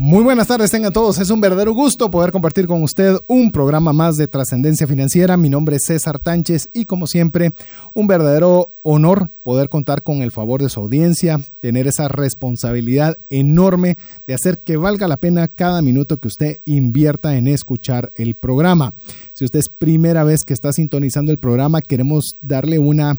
Muy buenas tardes, tengan todos. Es un verdadero gusto poder compartir con usted un programa más de trascendencia financiera. Mi nombre es César Tánchez y como siempre, un verdadero honor poder contar con el favor de su audiencia, tener esa responsabilidad enorme de hacer que valga la pena cada minuto que usted invierta en escuchar el programa. Si usted es primera vez que está sintonizando el programa, queremos darle una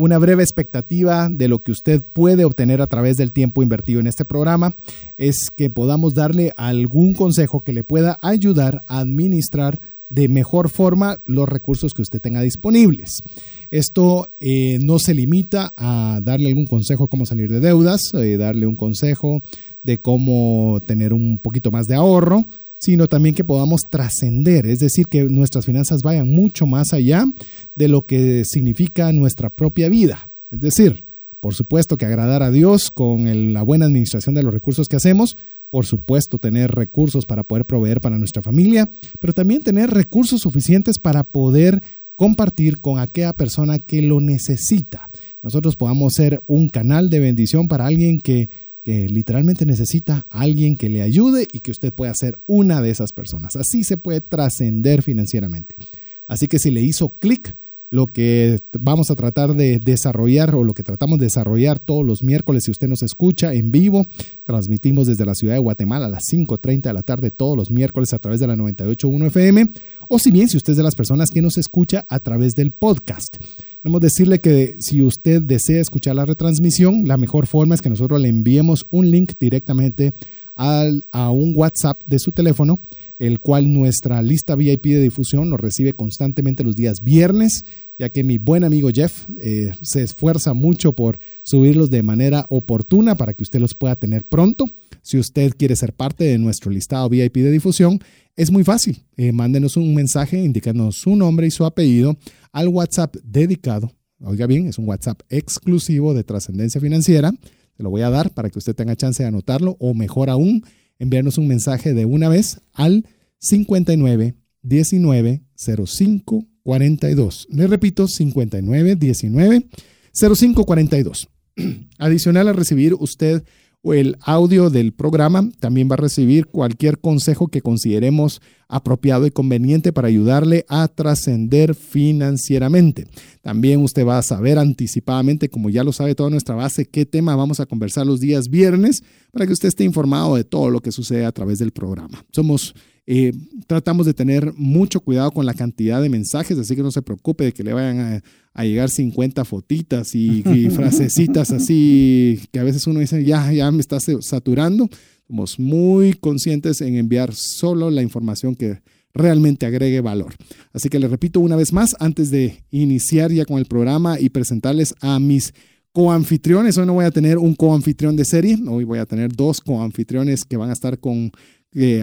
una breve expectativa de lo que usted puede obtener a través del tiempo invertido en este programa es que podamos darle algún consejo que le pueda ayudar a administrar de mejor forma los recursos que usted tenga disponibles. Esto eh, no se limita a darle algún consejo cómo salir de deudas, eh, darle un consejo de cómo tener un poquito más de ahorro, sino también que podamos trascender, es decir, que nuestras finanzas vayan mucho más allá de lo que significa nuestra propia vida. Es decir, por supuesto que agradar a Dios con la buena administración de los recursos que hacemos, por supuesto tener recursos para poder proveer para nuestra familia, pero también tener recursos suficientes para poder compartir con aquella persona que lo necesita. Nosotros podamos ser un canal de bendición para alguien que literalmente necesita a alguien que le ayude y que usted pueda ser una de esas personas. Así se puede trascender financieramente. Así que si le hizo clic, lo que vamos a tratar de desarrollar o lo que tratamos de desarrollar todos los miércoles, si usted nos escucha en vivo, transmitimos desde la ciudad de Guatemala a las 5.30 de la tarde todos los miércoles a través de la 98.1 FM, o si bien si usted es de las personas que nos escucha a través del podcast. Queremos decirle que si usted desea escuchar la retransmisión, la mejor forma es que nosotros le enviemos un link directamente al, a un WhatsApp de su teléfono, el cual nuestra lista VIP de difusión nos recibe constantemente los días viernes, ya que mi buen amigo Jeff eh, se esfuerza mucho por subirlos de manera oportuna para que usted los pueda tener pronto. Si usted quiere ser parte de nuestro listado VIP de difusión, es muy fácil. Eh, mándenos un mensaje indicándonos su nombre y su apellido al WhatsApp dedicado. Oiga bien, es un WhatsApp exclusivo de trascendencia financiera. Se lo voy a dar para que usted tenga chance de anotarlo o mejor aún, enviarnos un mensaje de una vez al 59 19 05 42. Le repito, 59 19 05 42. Adicional a recibir usted o el audio del programa. También va a recibir cualquier consejo que consideremos apropiado y conveniente para ayudarle a trascender financieramente. También usted va a saber anticipadamente, como ya lo sabe toda nuestra base, qué tema vamos a conversar los días viernes para que usted esté informado de todo lo que sucede a través del programa. Somos eh, tratamos de tener mucho cuidado con la cantidad de mensajes, así que no se preocupe de que le vayan a, llegar 50 fotitas y, frasecitas así que a veces uno dice, ya, ya me está saturando. Somos muy conscientes en enviar solo la información que realmente agregue valor. Así que le repito una vez más, antes de iniciar ya con el programa y presentarles a mis coanfitriones, hoy no voy a tener un coanfitrión de serie, hoy voy a tener dos coanfitriones que van a estar con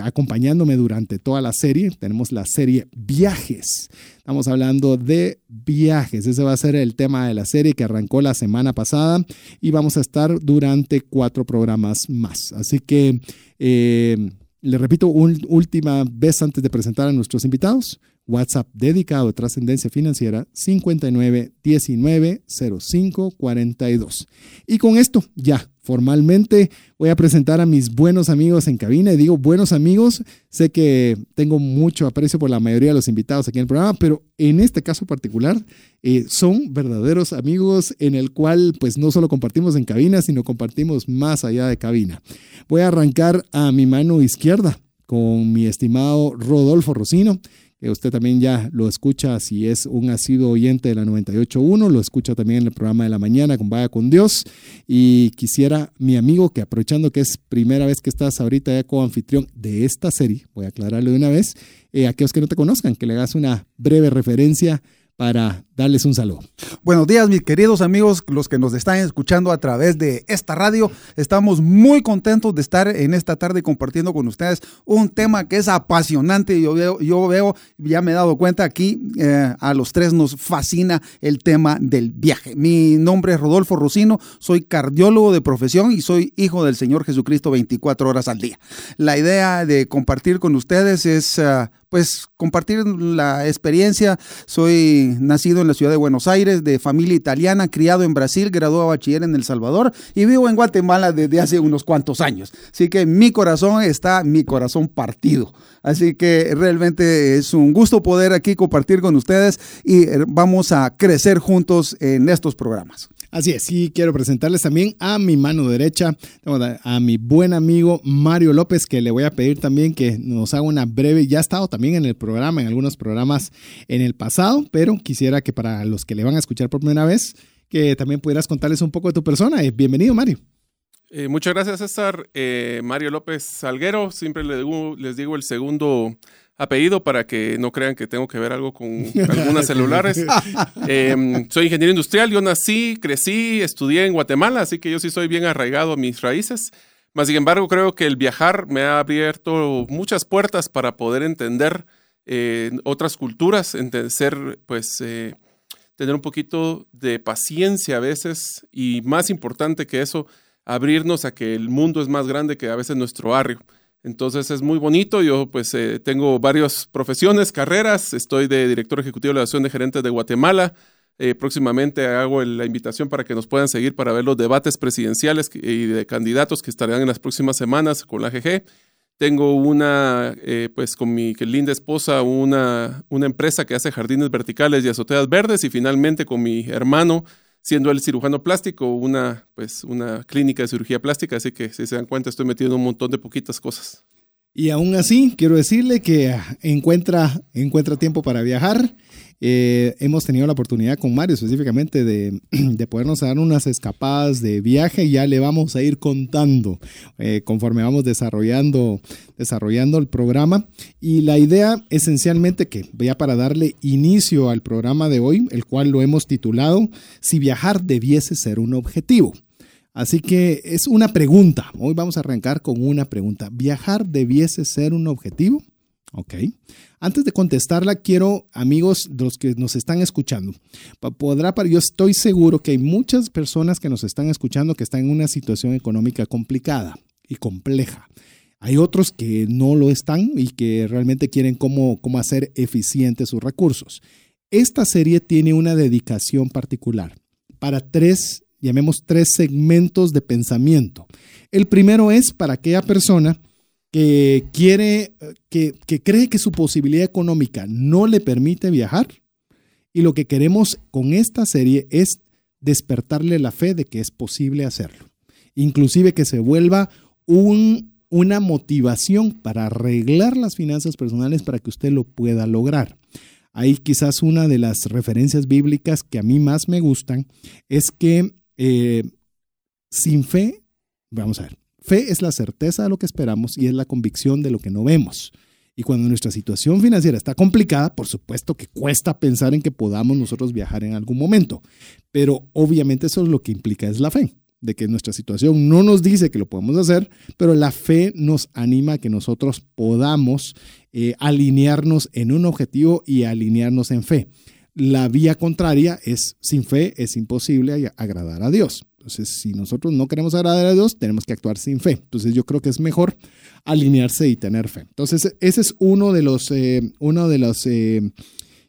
acompañándome durante toda la serie. Tenemos la serie Viajes. Estamos hablando de viajes. Ese va a ser el tema de la serie que arrancó la semana pasada y vamos a estar durante cuatro programas más. Así que eh, le repito una última vez antes de presentar a nuestros invitados. WhatsApp dedicado a trascendencia financiera 59 19 05 42. Y con esto ya formalmente voy a presentar a mis buenos amigos en cabina. Y digo buenos amigos, sé que tengo mucho aprecio por la mayoría de los invitados aquí en el programa, pero en este caso particular eh, son verdaderos amigos en el cual pues no solo compartimos en cabina, sino compartimos más allá de cabina. Voy a arrancar a mi mano izquierda con mi estimado Rodolfo Rocino usted también ya lo escucha si es un asiduo oyente de la 98.1, lo escucha también en el programa de la mañana con Vaya con Dios. Y quisiera, mi amigo, que aprovechando que es primera vez que estás ahorita ya como anfitrión de esta serie, voy a aclararle de una vez, eh, aquellos que no te conozcan, que le hagas una breve referencia para darles un saludo. Buenos días, mis queridos amigos, los que nos están escuchando a través de esta radio. Estamos muy contentos de estar en esta tarde compartiendo con ustedes un tema que es apasionante. Yo veo, yo veo ya me he dado cuenta aquí, eh, a los tres nos fascina el tema del viaje. Mi nombre es Rodolfo Rocino, soy cardiólogo de profesión y soy hijo del Señor Jesucristo 24 horas al día. La idea de compartir con ustedes es... Uh, pues compartir la experiencia. Soy nacido en la ciudad de Buenos Aires, de familia italiana, criado en Brasil, graduado bachiller en El Salvador y vivo en Guatemala desde hace unos cuantos años. Así que mi corazón está, mi corazón partido. Así que realmente es un gusto poder aquí compartir con ustedes y eh, vamos a crecer juntos en estos programas. Así es, y quiero presentarles también a mi mano derecha, a mi buen amigo Mario López, que le voy a pedir también que nos haga una breve, ya ha estado también en el programa, en algunos programas en el pasado, pero quisiera que para los que le van a escuchar por primera vez, que también pudieras contarles un poco de tu persona. Eh, bienvenido, Mario. Eh, muchas gracias, César. Eh, Mario López Salguero, siempre les digo, les digo el segundo apellido para que no crean que tengo que ver algo con algunas celulares. Em, soy ingeniero industrial, yo nací, crecí, estudié en Guatemala, así que yo sí soy bien arraigado a mis raíces. Más sin embargo, creo que el viajar me ha abierto muchas puertas para poder entender eh, otras culturas, entender, pues, eh, tener un poquito de paciencia a veces y más importante que eso, abrirnos a que el mundo es más grande que a veces nuestro barrio. Entonces es muy bonito. Yo pues eh, tengo varias profesiones, carreras. Estoy de director ejecutivo de la Asociación de Gerentes de Guatemala. Eh, próximamente hago la invitación para que nos puedan seguir para ver los debates presidenciales y de candidatos que estarán en las próximas semanas con la GG. Tengo una, eh, pues con mi linda esposa, una, una empresa que hace jardines verticales y azoteas verdes y finalmente con mi hermano siendo el cirujano plástico, una, pues, una clínica de cirugía plástica, así que si se dan cuenta estoy metido en un montón de poquitas cosas. Y aún así, quiero decirle que encuentra, encuentra tiempo para viajar eh, hemos tenido la oportunidad con Mario específicamente de, de, podernos dar unas escapadas de viaje y ya le vamos a ir contando eh, conforme vamos desarrollando, desarrollando el programa. Y la idea esencialmente que, ya para darle inicio al programa de hoy, el cual lo hemos titulado Si viajar debiese ser un objetivo. Así que es una pregunta. Hoy vamos a arrancar con una pregunta. ¿Viajar debiese ser un objetivo? Ok. Antes de contestarla, quiero, amigos, de los que nos están escuchando, podrá, yo estoy seguro que hay muchas personas que nos están escuchando que están en una situación económica complicada y compleja. Hay otros que no lo están y que realmente quieren cómo, cómo hacer eficientes sus recursos. Esta serie tiene una dedicación particular para tres, llamemos tres segmentos de pensamiento. El primero es para aquella persona que quiere, que, que cree que su posibilidad económica no le permite viajar. Y lo que queremos con esta serie es despertarle la fe de que es posible hacerlo. Inclusive que se vuelva un, una motivación para arreglar las finanzas personales para que usted lo pueda lograr. Ahí quizás una de las referencias bíblicas que a mí más me gustan es que eh, sin fe, vamos a ver, Fe es la certeza de lo que esperamos y es la convicción de lo que no vemos. Y cuando nuestra situación financiera está complicada, por supuesto que cuesta pensar en que podamos nosotros viajar en algún momento. Pero obviamente eso es lo que implica es la fe, de que nuestra situación no nos dice que lo podemos hacer, pero la fe nos anima a que nosotros podamos eh, alinearnos en un objetivo y alinearnos en fe. La vía contraria es sin fe es imposible agradar a Dios. Entonces, si nosotros no queremos agradar a Dios, tenemos que actuar sin fe. Entonces, yo creo que es mejor alinearse y tener fe. Entonces, ese es uno de los, eh, uno de los, eh,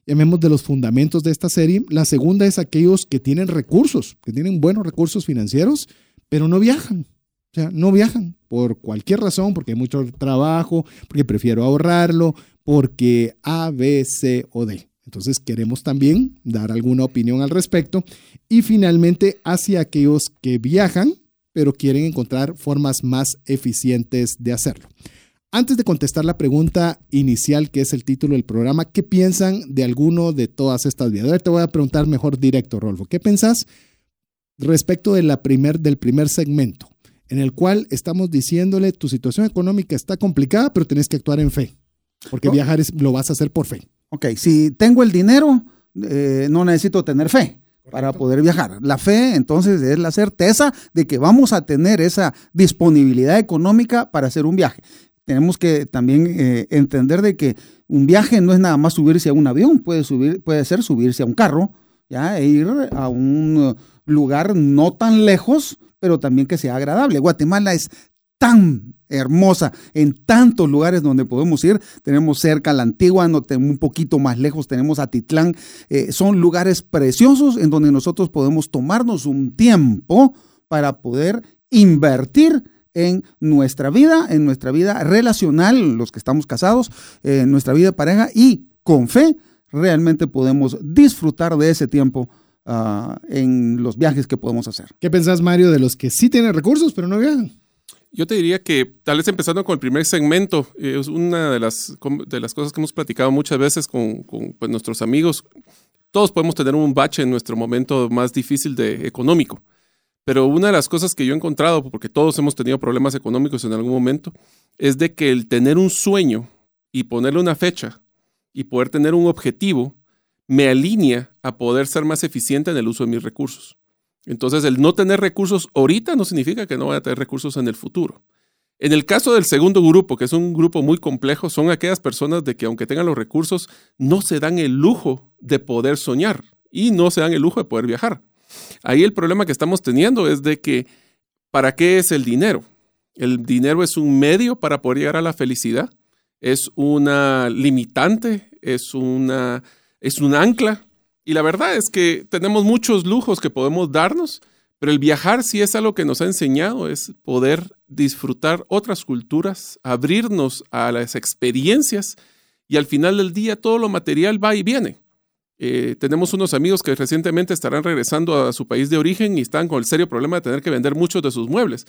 llamemos de los fundamentos de esta serie. La segunda es aquellos que tienen recursos, que tienen buenos recursos financieros, pero no viajan. O sea, no viajan por cualquier razón, porque hay mucho trabajo, porque prefiero ahorrarlo, porque A, B, C o D. Entonces queremos también dar alguna opinión al respecto. Y finalmente, hacia aquellos que viajan, pero quieren encontrar formas más eficientes de hacerlo. Antes de contestar la pregunta inicial, que es el título del programa, ¿qué piensan de alguno de todas estas vías? Te voy a preguntar mejor directo, Rolfo. ¿Qué pensás respecto de la primer, del primer segmento, en el cual estamos diciéndole tu situación económica está complicada, pero tienes que actuar en fe? Porque viajar es, lo vas a hacer por fe. Ok, si tengo el dinero, eh, no necesito tener fe para poder viajar. La fe, entonces, es la certeza de que vamos a tener esa disponibilidad económica para hacer un viaje. Tenemos que también eh, entender de que un viaje no es nada más subirse a un avión, puede, subir, puede ser subirse a un carro, ¿ya? e ir a un lugar no tan lejos, pero también que sea agradable. Guatemala es tan hermosa en tantos lugares donde podemos ir. Tenemos cerca la Antigua, un poquito más lejos tenemos Atitlán. Eh, son lugares preciosos en donde nosotros podemos tomarnos un tiempo para poder invertir en nuestra vida, en nuestra vida relacional, los que estamos casados, en nuestra vida de pareja y con fe realmente podemos disfrutar de ese tiempo ah, en los viajes que podemos hacer. ¿Qué pensás, Mario, de los que sí tienen recursos pero no viajan? Yo te diría que tal vez empezando con el primer segmento, es una de las, de las cosas que hemos platicado muchas veces con, pues, nuestros amigos. Todos podemos tener un bache en nuestro momento más difícil de económico, pero una de las cosas que yo he encontrado, porque todos hemos tenido problemas económicos en algún momento, es de que el tener un sueño y ponerle una fecha y poder tener un objetivo me alinea a poder ser más eficiente en el uso de mis recursos. Entonces, el no tener recursos ahorita no significa que no vaya a tener recursos en el futuro. En el caso del segundo grupo, que es un grupo muy complejo, son aquellas personas de que aunque tengan los recursos, no se dan el lujo de poder soñar y no se dan el lujo de poder viajar. Ahí el problema que estamos teniendo es de que, ¿para qué es el dinero? El dinero es un medio para poder llegar a la felicidad, es una limitante, es, una, es un ancla y la verdad es que tenemos muchos lujos que podemos darnos, pero el viajar sí es algo que nos ha enseñado, es poder disfrutar otras culturas, abrirnos a las experiencias y al final del día todo lo material va y viene. Eh, tenemos unos amigos que recientemente estarán regresando a su país de origen y están con el serio problema de tener que vender muchos de sus muebles.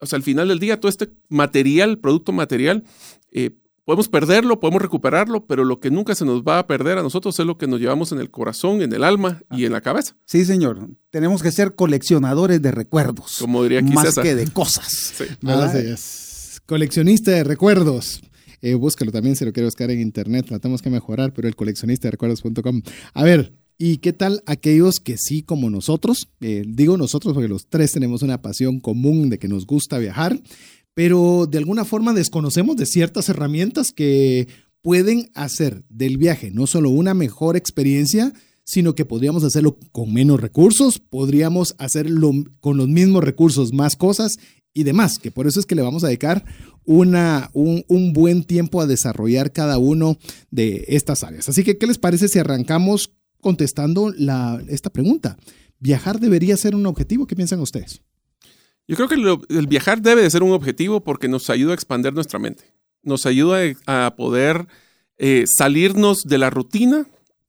O sea, al final del día todo este material, producto material, eh, Podemos perderlo, podemos recuperarlo, pero lo que nunca se nos va a perder a nosotros es lo que nos llevamos en el corazón, en el alma y en la cabeza. Sí, señor. Tenemos que ser coleccionadores de recuerdos. Como diría aquí Más que de cosas. Sí. Coleccionista de recuerdos. Eh, búscalo también si lo quiere buscar en internet. Tratamos que mejorar, pero el coleccionista de recuerdos.com. A ver, ¿y qué tal aquellos que sí, como nosotros? Eh, digo nosotros porque los tres tenemos una pasión común de que nos gusta viajar pero de alguna forma desconocemos de ciertas herramientas que pueden hacer del viaje no solo una mejor experiencia, sino que podríamos hacerlo con menos recursos, podríamos hacerlo con los mismos recursos, más cosas y demás, que por eso es que le vamos a dedicar una, un, buen tiempo a desarrollar cada uno de estas áreas. Así que, ¿qué les parece si arrancamos contestando la, esta pregunta? ¿Viajar debería ser un objetivo? ¿Qué piensan ustedes? Yo creo que el viajar debe de ser un objetivo porque nos ayuda a expandir nuestra mente. Nos ayuda a poder eh, salirnos de la rutina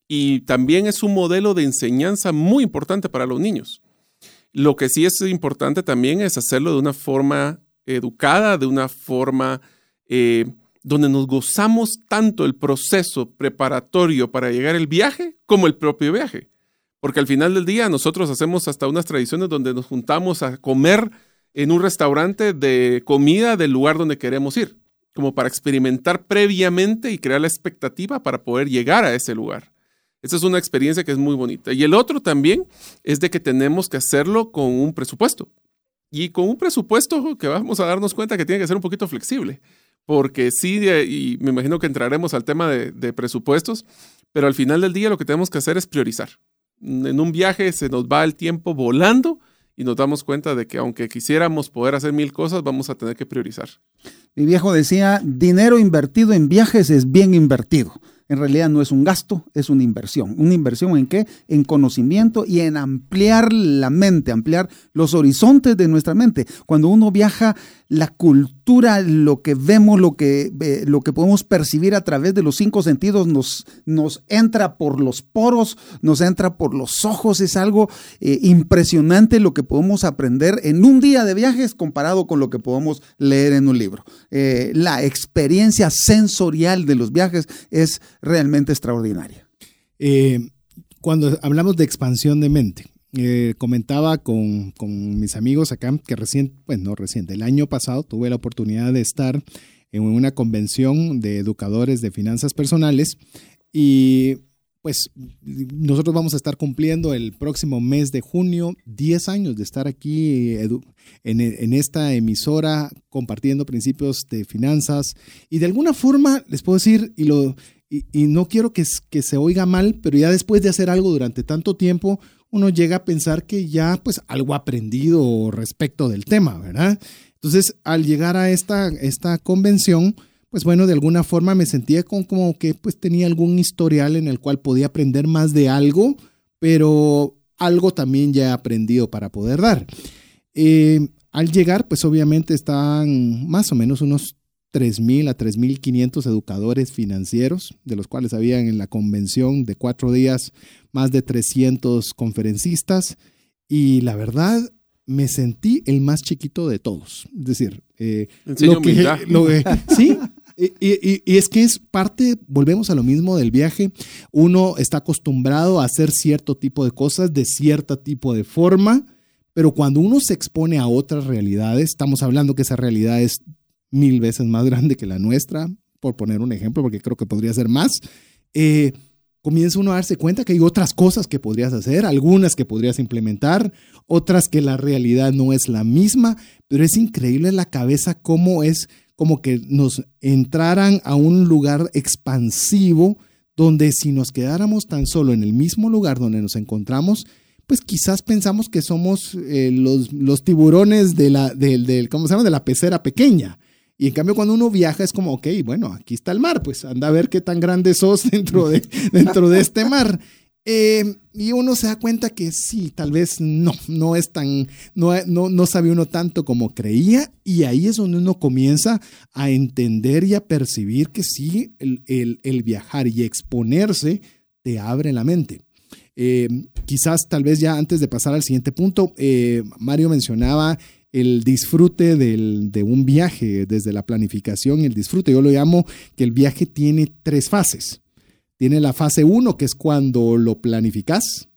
y también es un modelo de enseñanza muy importante para los niños. Lo que sí es importante también es hacerlo de una forma educada, de una forma eh, donde nos gozamos tanto el proceso preparatorio para llegar al viaje como el propio viaje. Porque al final del día nosotros hacemos hasta unas tradiciones donde nos juntamos a comer en un restaurante de comida del lugar donde queremos ir, como para experimentar previamente y crear la expectativa para poder llegar a ese lugar. Esa es una experiencia que es muy bonita. Y el otro también es de que tenemos que hacerlo con un presupuesto. Y con un presupuesto que vamos a darnos cuenta que tiene que ser un poquito flexible. Porque sí, y me imagino que entraremos al tema de, presupuestos, pero al final del día lo que tenemos que hacer es priorizar. En un viaje se nos va el tiempo volando y nos damos cuenta de que aunque quisiéramos poder hacer mil cosas, vamos a tener que priorizar. Mi viejo decía, dinero invertido en viajes es bien invertido en realidad no es un gasto, es una inversión. ¿Una inversión en qué? En conocimiento y en ampliar la mente, ampliar los horizontes de nuestra mente. Cuando uno viaja, la cultura, lo que vemos, lo que, lo que podemos percibir a través de los cinco sentidos nos, nos entra por los poros, nos entra por los ojos. Es algo eh, impresionante lo que podemos aprender en un día de viajes comparado con lo que podemos leer en un libro. Eh, la experiencia sensorial de los viajes es realmente extraordinaria. Eh, cuando hablamos de expansión de mente, eh, comentaba con, mis amigos acá que recién, pues no reciente, el año pasado tuve la oportunidad de estar en una convención de educadores de finanzas personales y pues nosotros vamos a estar cumpliendo el próximo mes de junio 10 años de estar aquí en, esta emisora compartiendo principios de finanzas y de alguna forma les puedo decir, y, lo, y, no quiero que, que se oiga mal, pero ya después de hacer algo durante tanto tiempo, uno llega a pensar que ya pues algo aprendido respecto del tema, ¿verdad? Entonces, al llegar a esta, esta convención, pues bueno, de alguna forma me sentía como, que pues tenía algún historial en el cual podía aprender más de algo, pero algo también ya he aprendido para poder dar. Eh, al llegar, pues obviamente están más o menos unos 3.000 a 3.500 educadores financieros, de los cuales habían en la convención de cuatro días más de 300 conferencistas, y la verdad me sentí el más chiquito de todos. Es decir, eh, lo que, lo sí, y, es que es parte, volvemos a lo mismo del viaje, uno está acostumbrado a hacer cierto tipo de cosas de cierto tipo de forma, pero cuando uno se expone a otras realidades, estamos hablando que esa realidad es mil veces más grande que la nuestra, por poner un ejemplo, porque creo que podría ser más, eh, comienza uno a darse cuenta que hay otras cosas que podrías hacer, algunas que podrías implementar, otras que la realidad no es la misma, pero es increíble la cabeza cómo es como que nos entraran a un lugar expansivo donde si nos quedáramos tan solo en el mismo lugar donde nos encontramos, pues quizás pensamos que somos eh, los, los, tiburones de la, de, ¿cómo se llama? de la pecera pequeña. Y en cambio cuando uno viaja es como, ok, bueno, aquí está el mar, pues anda a ver qué tan grande sos dentro de, dentro de este mar. Eh, y uno se da cuenta que sí, tal vez no, no es tan, no, no, no sabe uno tanto como creía. Y ahí es donde uno comienza a entender y a percibir que sí, el, viajar y exponerse te abre la mente. Eh, quizás tal vez ya antes de pasar al siguiente punto, eh, Mario mencionaba el disfrute de un viaje, desde la planificación y el disfrute. Yo lo llamo que el viaje tiene tres fases. Tiene la fase 1, que es cuando lo planificas.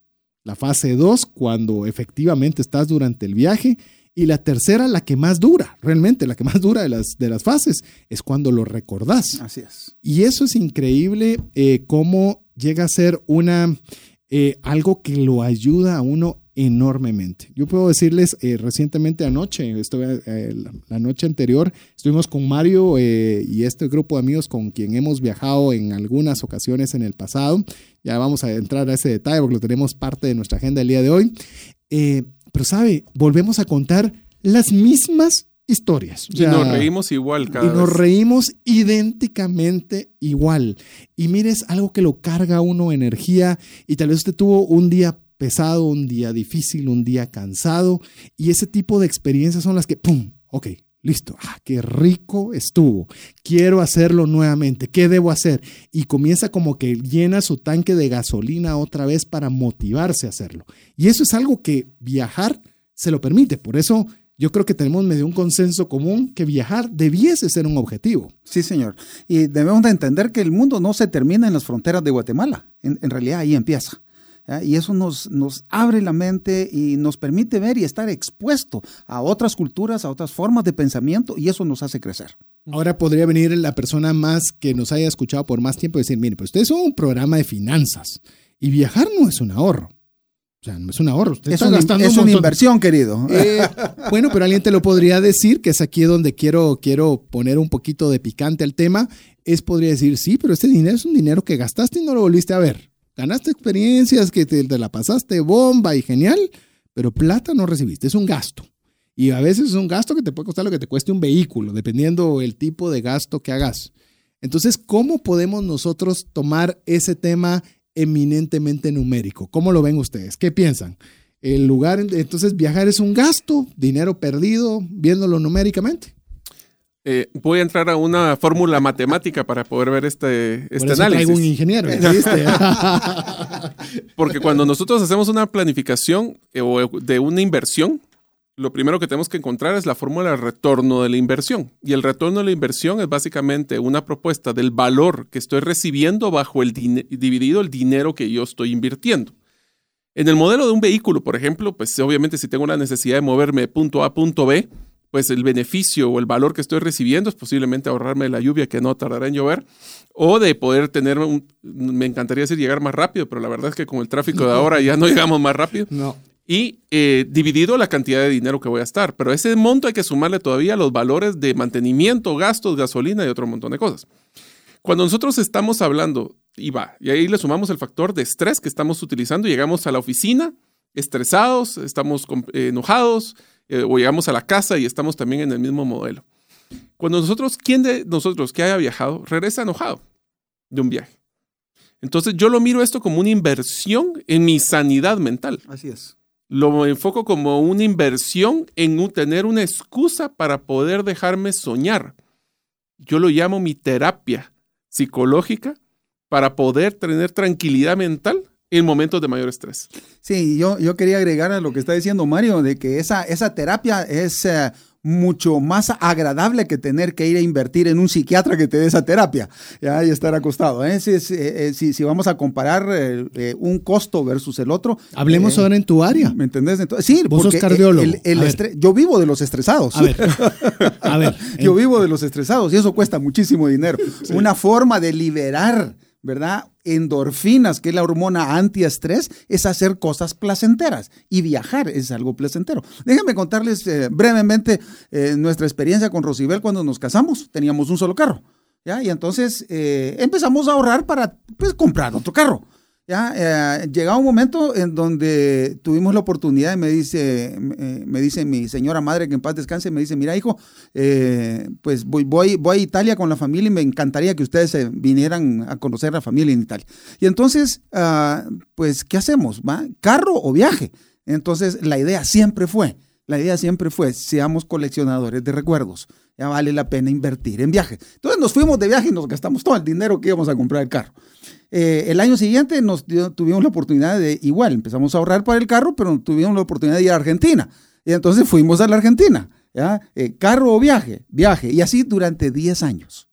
La fase 2, cuando efectivamente estás durante el viaje. Y la tercera, la que más dura, realmente la que más dura de las, de las fases, es cuando lo recordás. Así es. Y eso es increíble eh, cómo llega a ser una, eh, algo que lo ayuda a uno enormemente. Yo puedo decirles, eh, recientemente anoche, eh, la noche anterior, estuvimos con Mario eh, y este grupo de amigos con quien hemos viajado en algunas ocasiones en el pasado. Ya vamos a entrar a ese detalle porque lo tenemos parte de nuestra agenda el día de hoy. pero sabe, volvemos a contar las mismas historias. y nos reímos igual cada Y nos reímos idénticamente igual. Y mires, algo que lo carga uno energía y tal vez usted tuvo un día pesado, un día difícil, un día cansado. Y ese tipo de experiencias son las que, ¡pum! Ok, listo. Ah, qué rico estuvo. Quiero hacerlo nuevamente. ¿Qué debo hacer? Y comienza como que llena su tanque de gasolina otra vez para motivarse a hacerlo. Y eso es algo que viajar se lo permite. Por eso yo creo que tenemos medio un consenso común que viajar debiese ser un objetivo. Sí, señor. Y debemos de entender que el mundo no se termina en las fronteras de Guatemala. en realidad ahí empieza. Y eso nos, nos abre la mente y nos permite ver y estar expuesto a otras culturas, a otras formas de pensamiento y eso nos hace crecer. Ahora podría venir la persona más que nos haya escuchado por más tiempo y decir, mire, pero usted es un programa de finanzas y viajar no es un ahorro. O sea, no es un ahorro. Usted es, está gastando es una inversión, querido. Eh, bueno, pero alguien te lo podría decir, que es aquí donde quiero, quiero poner un poquito de picante al tema. Es podría decir, sí, pero este dinero es un dinero que gastaste y no lo volviste a ver. Ganaste experiencias que te, la pasaste bomba y genial, pero plata no recibiste, es un gasto. Y a veces es un gasto que te puede costar lo que te cueste un vehículo, dependiendo el tipo de gasto que hagas. Entonces, ¿cómo podemos nosotros tomar ese tema eminentemente numérico? ¿Cómo lo ven ustedes? ¿Qué piensan? El lugar, entonces viajar es un gasto, dinero perdido, viéndolo numéricamente. Eh, voy a entrar a una fórmula matemática para poder ver este, este Por análisis. un ingeniero. Porque cuando nosotros hacemos una planificación eh, o de una inversión, lo primero que tenemos que encontrar es la fórmula de retorno de la inversión. Y el retorno de la inversión es básicamente una propuesta del valor que estoy recibiendo bajo el dividido el dinero que yo estoy invirtiendo. En el modelo de un vehículo, por ejemplo, pues obviamente si tengo la necesidad de moverme de punto A a punto B, pues el beneficio o el valor que estoy recibiendo es posiblemente ahorrarme la lluvia que no tardará en llover o de poder tener, un, me encantaría decir llegar más rápido, pero la verdad es que con el tráfico de ahora ya no llegamos más rápido. No. Y eh, dividido la cantidad de dinero que voy a estar. Pero ese monto hay que sumarle todavía los valores de mantenimiento, gastos, gasolina y otro montón de cosas. Cuando nosotros estamos hablando, y va, y ahí le sumamos el factor de estrés que estamos utilizando, llegamos a la oficina estresados, estamos eh, enojados, eh, o llegamos a la casa y estamos también en el mismo modelo. Cuando nosotros, ¿quién de nosotros que haya viajado regresa enojado de un viaje? Entonces yo lo miro esto como una inversión en mi sanidad mental. Así es. Lo enfoco como una inversión en tener una excusa para poder dejarme soñar. Yo lo llamo mi terapia psicológica para poder tener tranquilidad mental en momentos de mayor estrés. Sí, yo, yo quería agregar a lo que está diciendo Mario, de que esa, esa terapia es eh, mucho más agradable que tener que ir a invertir en un psiquiatra que te dé esa terapia ¿ya? y estar acostado. ¿eh? Si, eh, si, si, vamos a comparar un costo versus el otro. Hablemos ahora en tu área. ¿Me entendés? sí, vos sos cardiólogo. El, yo vivo de los estresados. A ver, a ver. yo vivo de los estresados y eso cuesta muchísimo dinero. Una forma de liberar ¿verdad? Endorfinas, que es la hormona antiestrés, es hacer cosas placenteras y viajar es algo placentero. Déjenme contarles eh, brevemente eh, nuestra experiencia con Rosibel cuando nos casamos. Teníamos un solo carro, ¿ya? Y entonces eh, empezamos a ahorrar para pues, comprar otro carro. Ya, eh, llegaba un momento en donde tuvimos la oportunidad y me dice, me dice mi señora madre que en paz descanse, me dice, mira hijo, eh, pues voy, voy, a Italia con la familia y me encantaría que ustedes vinieran a conocer la familia en Italia. Y entonces, ah, pues, ¿qué hacemos? ¿Va? ¿Carro o viaje? Entonces, la idea siempre fue, la idea siempre fue, seamos coleccionadores de recuerdos. Ya vale la pena invertir en viajes. Entonces nos fuimos de viaje y nos gastamos todo el dinero que íbamos a comprar el carro. Eh, el año siguiente nos tuvimos la oportunidad de, igual, empezamos a ahorrar para el carro, pero tuvimos la oportunidad de ir a Argentina. Y entonces fuimos a la Argentina. Eh, carro o viaje, viaje. Y así durante 10 años.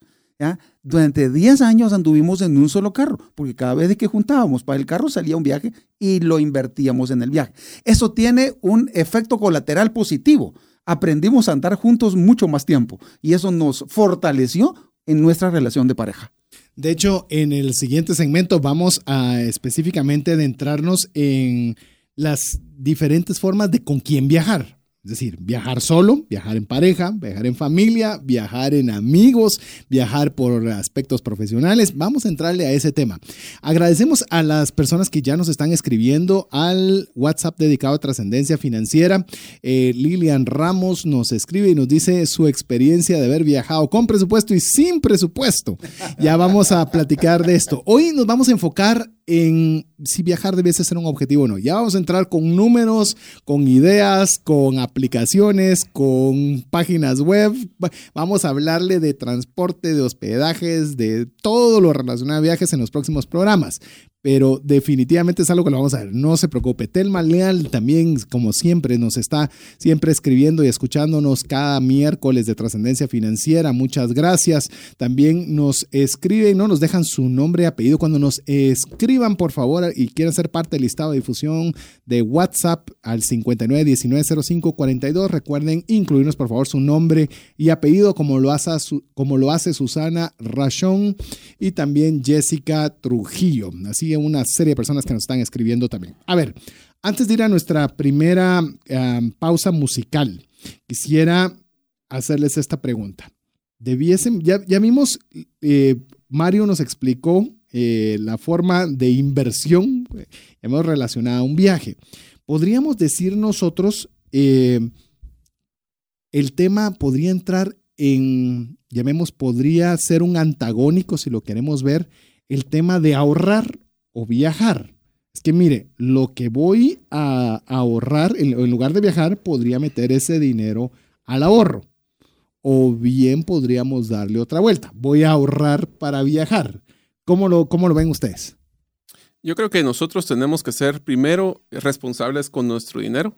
Durante 10 años anduvimos en un solo carro, porque cada vez que juntábamos para el carro salía un viaje y lo invertíamos en el viaje. Eso tiene un efecto colateral positivo. Aprendimos a andar juntos mucho más tiempo y eso nos fortaleció en nuestra relación de pareja. De hecho, en el siguiente segmento vamos a específicamente adentrarnos en las diferentes formas de con quién viajar. Es decir, viajar solo, viajar en pareja, viajar en familia, viajar en amigos, viajar por aspectos profesionales. Vamos a entrarle a ese tema. Agradecemos a las personas que ya nos están escribiendo al WhatsApp dedicado a trascendencia financiera. Eh, Lilian Ramos nos escribe y nos dice su experiencia de haber viajado con presupuesto y sin presupuesto. Ya vamos a platicar de esto. Hoy nos vamos a enfocar en si viajar debiese ser un objetivo o no. Ya vamos a entrar con números, con ideas, con aplicaciones, con páginas web. Vamos a hablarle de transporte, de hospedajes, de todo lo relacionado a viajes en los próximos programas pero definitivamente es algo que lo vamos a ver. No se preocupe. Telma Leal también, como siempre, nos está siempre escribiendo y escuchándonos cada miércoles de trascendencia financiera. Muchas gracias. También nos escriben, no nos dejan su nombre y apellido. Cuando nos escriban, por favor, y quieran ser parte del listado de difusión de WhatsApp al 59190542, recuerden incluirnos, por favor, su nombre y apellido, como lo hace, como lo hace Susana Rachón y también Jessica Trujillo. Así una serie de personas que nos están escribiendo también. A ver, antes de ir a nuestra primera pausa musical, quisiera hacerles esta pregunta. Debiesen, ya, ya vimos, eh, Mario nos explicó eh, la forma de inversión, hemos relacionado a un viaje. Podríamos decir nosotros, eh, el tema podría entrar en, llamemos, podría ser un antagónico, si lo queremos ver, el tema de ahorrar o viajar. Es que mire, lo que voy a, ahorrar, en, lugar de viajar, podría meter ese dinero al ahorro. O bien podríamos darle otra vuelta. Voy a ahorrar para viajar. ¿Cómo lo, cómo lo ven ustedes? Yo creo que nosotros tenemos que ser primero responsables con nuestro dinero.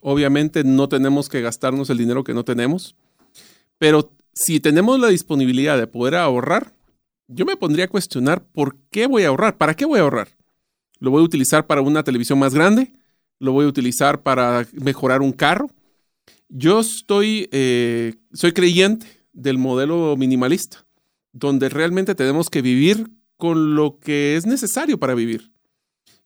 Obviamente no tenemos que gastarnos el dinero que no tenemos, pero si tenemos la disponibilidad de poder ahorrar, yo me pondría a cuestionar por qué voy a ahorrar, para qué voy a ahorrar. ¿Lo voy a utilizar para una televisión más grande? ¿Lo voy a utilizar para mejorar un carro? Yo estoy, eh, soy creyente del modelo minimalista, donde realmente tenemos que vivir con lo que es necesario para vivir.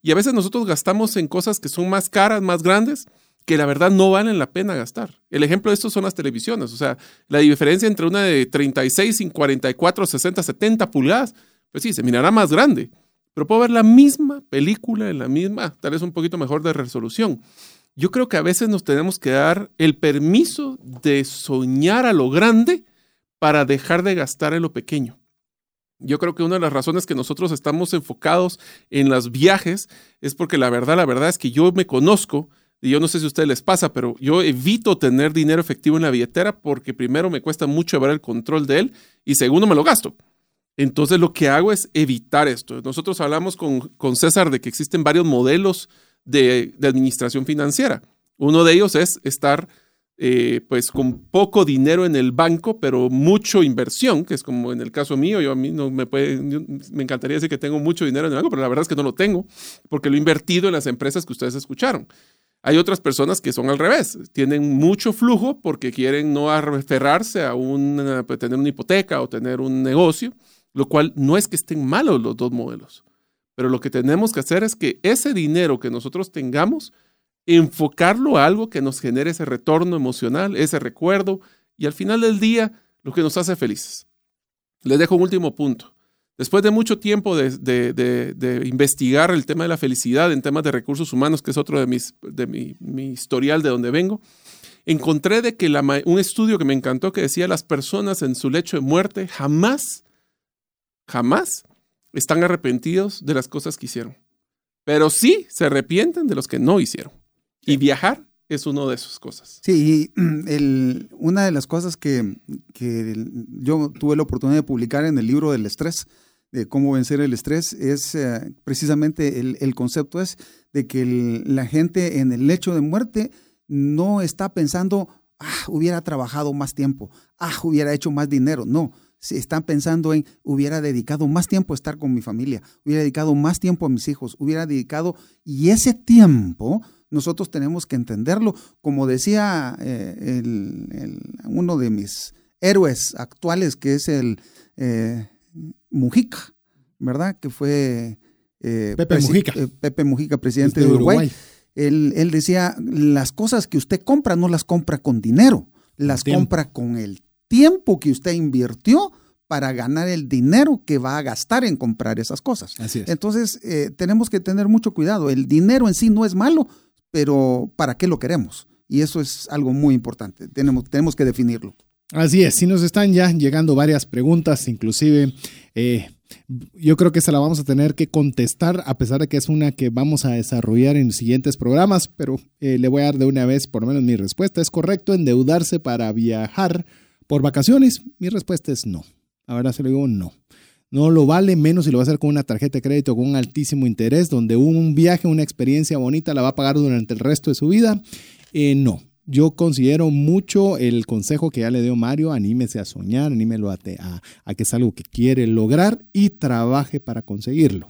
Y a veces nosotros gastamos en cosas que son más caras, más grandes, que la verdad no valen la pena gastar. El ejemplo de esto son las televisiones. O sea, la diferencia entre una de 36 y 44, 60, 70 pulgadas, pues sí, se mirará más grande. Pero puedo ver la misma película en la misma, tal vez un poquito mejor de resolución. Yo creo que a veces nos tenemos que dar el permiso de soñar a lo grande para dejar de gastar en lo pequeño. Yo creo que una de las razones que nosotros estamos enfocados en los viajes es porque la verdad, la verdad es que yo me conozco y yo no sé si a ustedes les pasa, pero yo evito tener dinero efectivo en la billetera porque primero me cuesta mucho llevar el control de él y segundo me lo gasto. Entonces lo que hago es evitar esto. Nosotros hablamos con, con César de que existen varios modelos de, de, administración financiera. Uno de ellos es estar eh, pues con poco dinero en el banco, pero mucho inversión, que es como en el caso mío, yo a mí no me puede, me encantaría decir que tengo mucho dinero en el banco, pero la verdad es que no lo tengo, porque lo he invertido en las empresas que ustedes escucharon. Hay otras personas que son al revés, tienen mucho flujo porque quieren no aferrarse a una, pues, tener una hipoteca o tener un negocio, lo cual no es que estén malos los dos modelos, pero lo que tenemos que hacer es que ese dinero que nosotros tengamos, enfocarlo a algo que nos genere ese retorno emocional, ese recuerdo y al final del día lo que nos hace felices. Les dejo un último punto. Después de mucho tiempo de, de, de, de, investigar el tema de la felicidad en temas de recursos humanos, que es otro de, mis, de mi, mi historial de donde vengo, encontré de que la, un estudio que me encantó que decía las personas en su lecho de muerte jamás, jamás están arrepentidos de las cosas que hicieron. Pero sí se arrepienten de los que no hicieron. Y viajar es una de esas cosas. Sí, el, una de las cosas que, que, yo tuve la oportunidad de publicar en el libro del estrés, de cómo vencer el estrés, es uh, precisamente el, el, concepto es de que la gente en el lecho de muerte no está pensando, ah, hubiera trabajado más tiempo, ah, hubiera hecho más dinero. No, están pensando en hubiera dedicado más tiempo a estar con mi familia, hubiera dedicado más tiempo a mis hijos, hubiera dedicado, y ese tiempo nosotros tenemos que entenderlo. Como decía eh, el, el, uno de mis héroes actuales, que es el eh, Mujica, ¿verdad? Que fue eh, Pepe, Mujica. Pepe Mujica, presidente de Uruguay. Uruguay. Él, él, decía, las cosas que usted compra no las compra con dinero, las compra con el tiempo que usted invirtió para ganar el dinero que va a gastar en comprar esas cosas. Así es. Entonces, eh, tenemos que tener mucho cuidado. El dinero en sí no es malo, pero ¿para qué lo queremos? Y eso es algo muy importante. Tenemos, tenemos que definirlo. Así es, si nos están ya llegando varias preguntas, inclusive eh, yo creo que se la vamos a tener que contestar, a pesar de que es una que vamos a desarrollar en siguientes programas, pero eh, le voy a dar de una vez por lo menos mi respuesta. ¿Es correcto endeudarse para viajar por vacaciones? Mi respuesta es no. Ahora se lo digo no. No lo vale menos si lo va a hacer con una tarjeta de crédito con un altísimo interés, donde un viaje, una experiencia bonita la va a pagar durante el resto de su vida. Eh, no, yo considero mucho el consejo que ya le dio Mario, anímese a soñar, anímelo a, a, a que es algo que quiere lograr y trabaje para conseguirlo.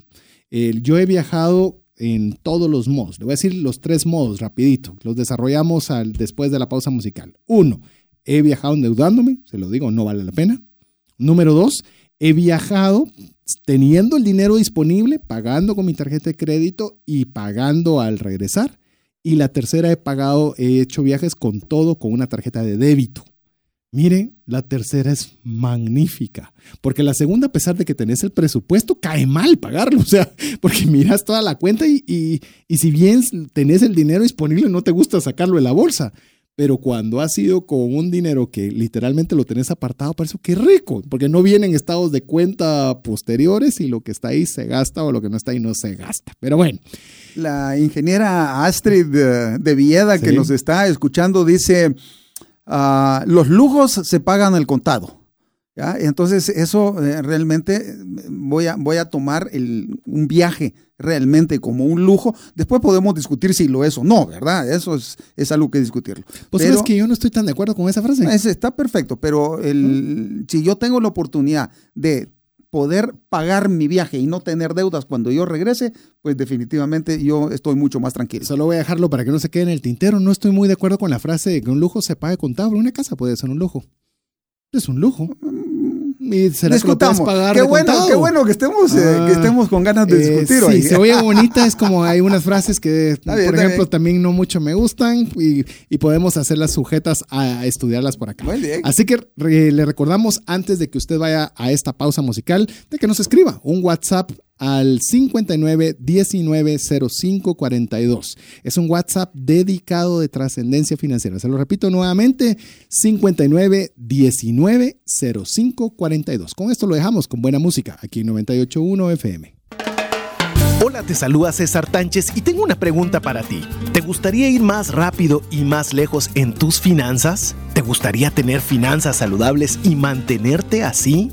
Yo he viajado en todos los modos, le voy a decir los tres modos rapidito, los desarrollamos después de la pausa musical. Uno, he viajado endeudándome, se lo digo, no vale la pena. Número dos, he viajado teniendo el dinero disponible, pagando con mi tarjeta de crédito y pagando al regresar. Y la tercera he pagado, he hecho viajes con todo con una tarjeta de débito. Miren, la tercera es magnífica, porque la segunda, a pesar de que tenés el presupuesto, cae mal pagarlo, o sea, porque miras toda la cuenta y, y, y si bien tenés el dinero disponible, no te gusta sacarlo de la bolsa. Pero cuando has sido con un dinero que literalmente lo tenés apartado, para eso qué rico, porque no vienen estados de cuenta posteriores y lo que está ahí se gasta o lo que no está ahí no se gasta. Pero bueno. La ingeniera Astrid de, de Villeda, ¿Sí? que nos está escuchando, dice, uh, los lujos se pagan al contado. ¿Ya? Entonces, eso eh, realmente voy a, voy a tomar el, un viaje realmente como un lujo. Después podemos discutir si lo es o no, ¿verdad? Eso es, es algo que discutirlo. Pues pero, es que yo no estoy tan de acuerdo con esa frase. Ese está perfecto, pero el, si yo tengo la oportunidad de poder pagar mi viaje y no tener deudas cuando yo regrese, pues definitivamente yo estoy mucho más tranquilo. Solo voy a dejarlo para que no se quede en el tintero. No estoy muy de acuerdo con la frase de que un lujo se pague contable. Una casa puede ser un lujo. Es un lujo. ¿Y será Discutamos. que pagar qué, bueno, contado? qué bueno que estemos, eh, Ah, que estemos con ganas de Eh, discutir sí, hoy. se oye bonita, es como hay unas frases que, por ejemplo, bien. también no mucho me gustan y, y podemos hacerlas sujetas a estudiarlas por acá. Muy bien. Así que re- le recordamos antes de que usted vaya a esta pausa musical de que nos escriba un WhatsApp al 59 19 05 42. Es un WhatsApp dedicado de trascendencia financiera. Se lo repito nuevamente, 59 19 05 42. Con esto lo dejamos con buena música aquí en 98.1 FM. Hola, te saluda César Tánchez y tengo una pregunta para ti. ¿Te gustaría ir más rápido y más lejos en tus finanzas? ¿Te gustaría tener finanzas saludables y mantenerte así?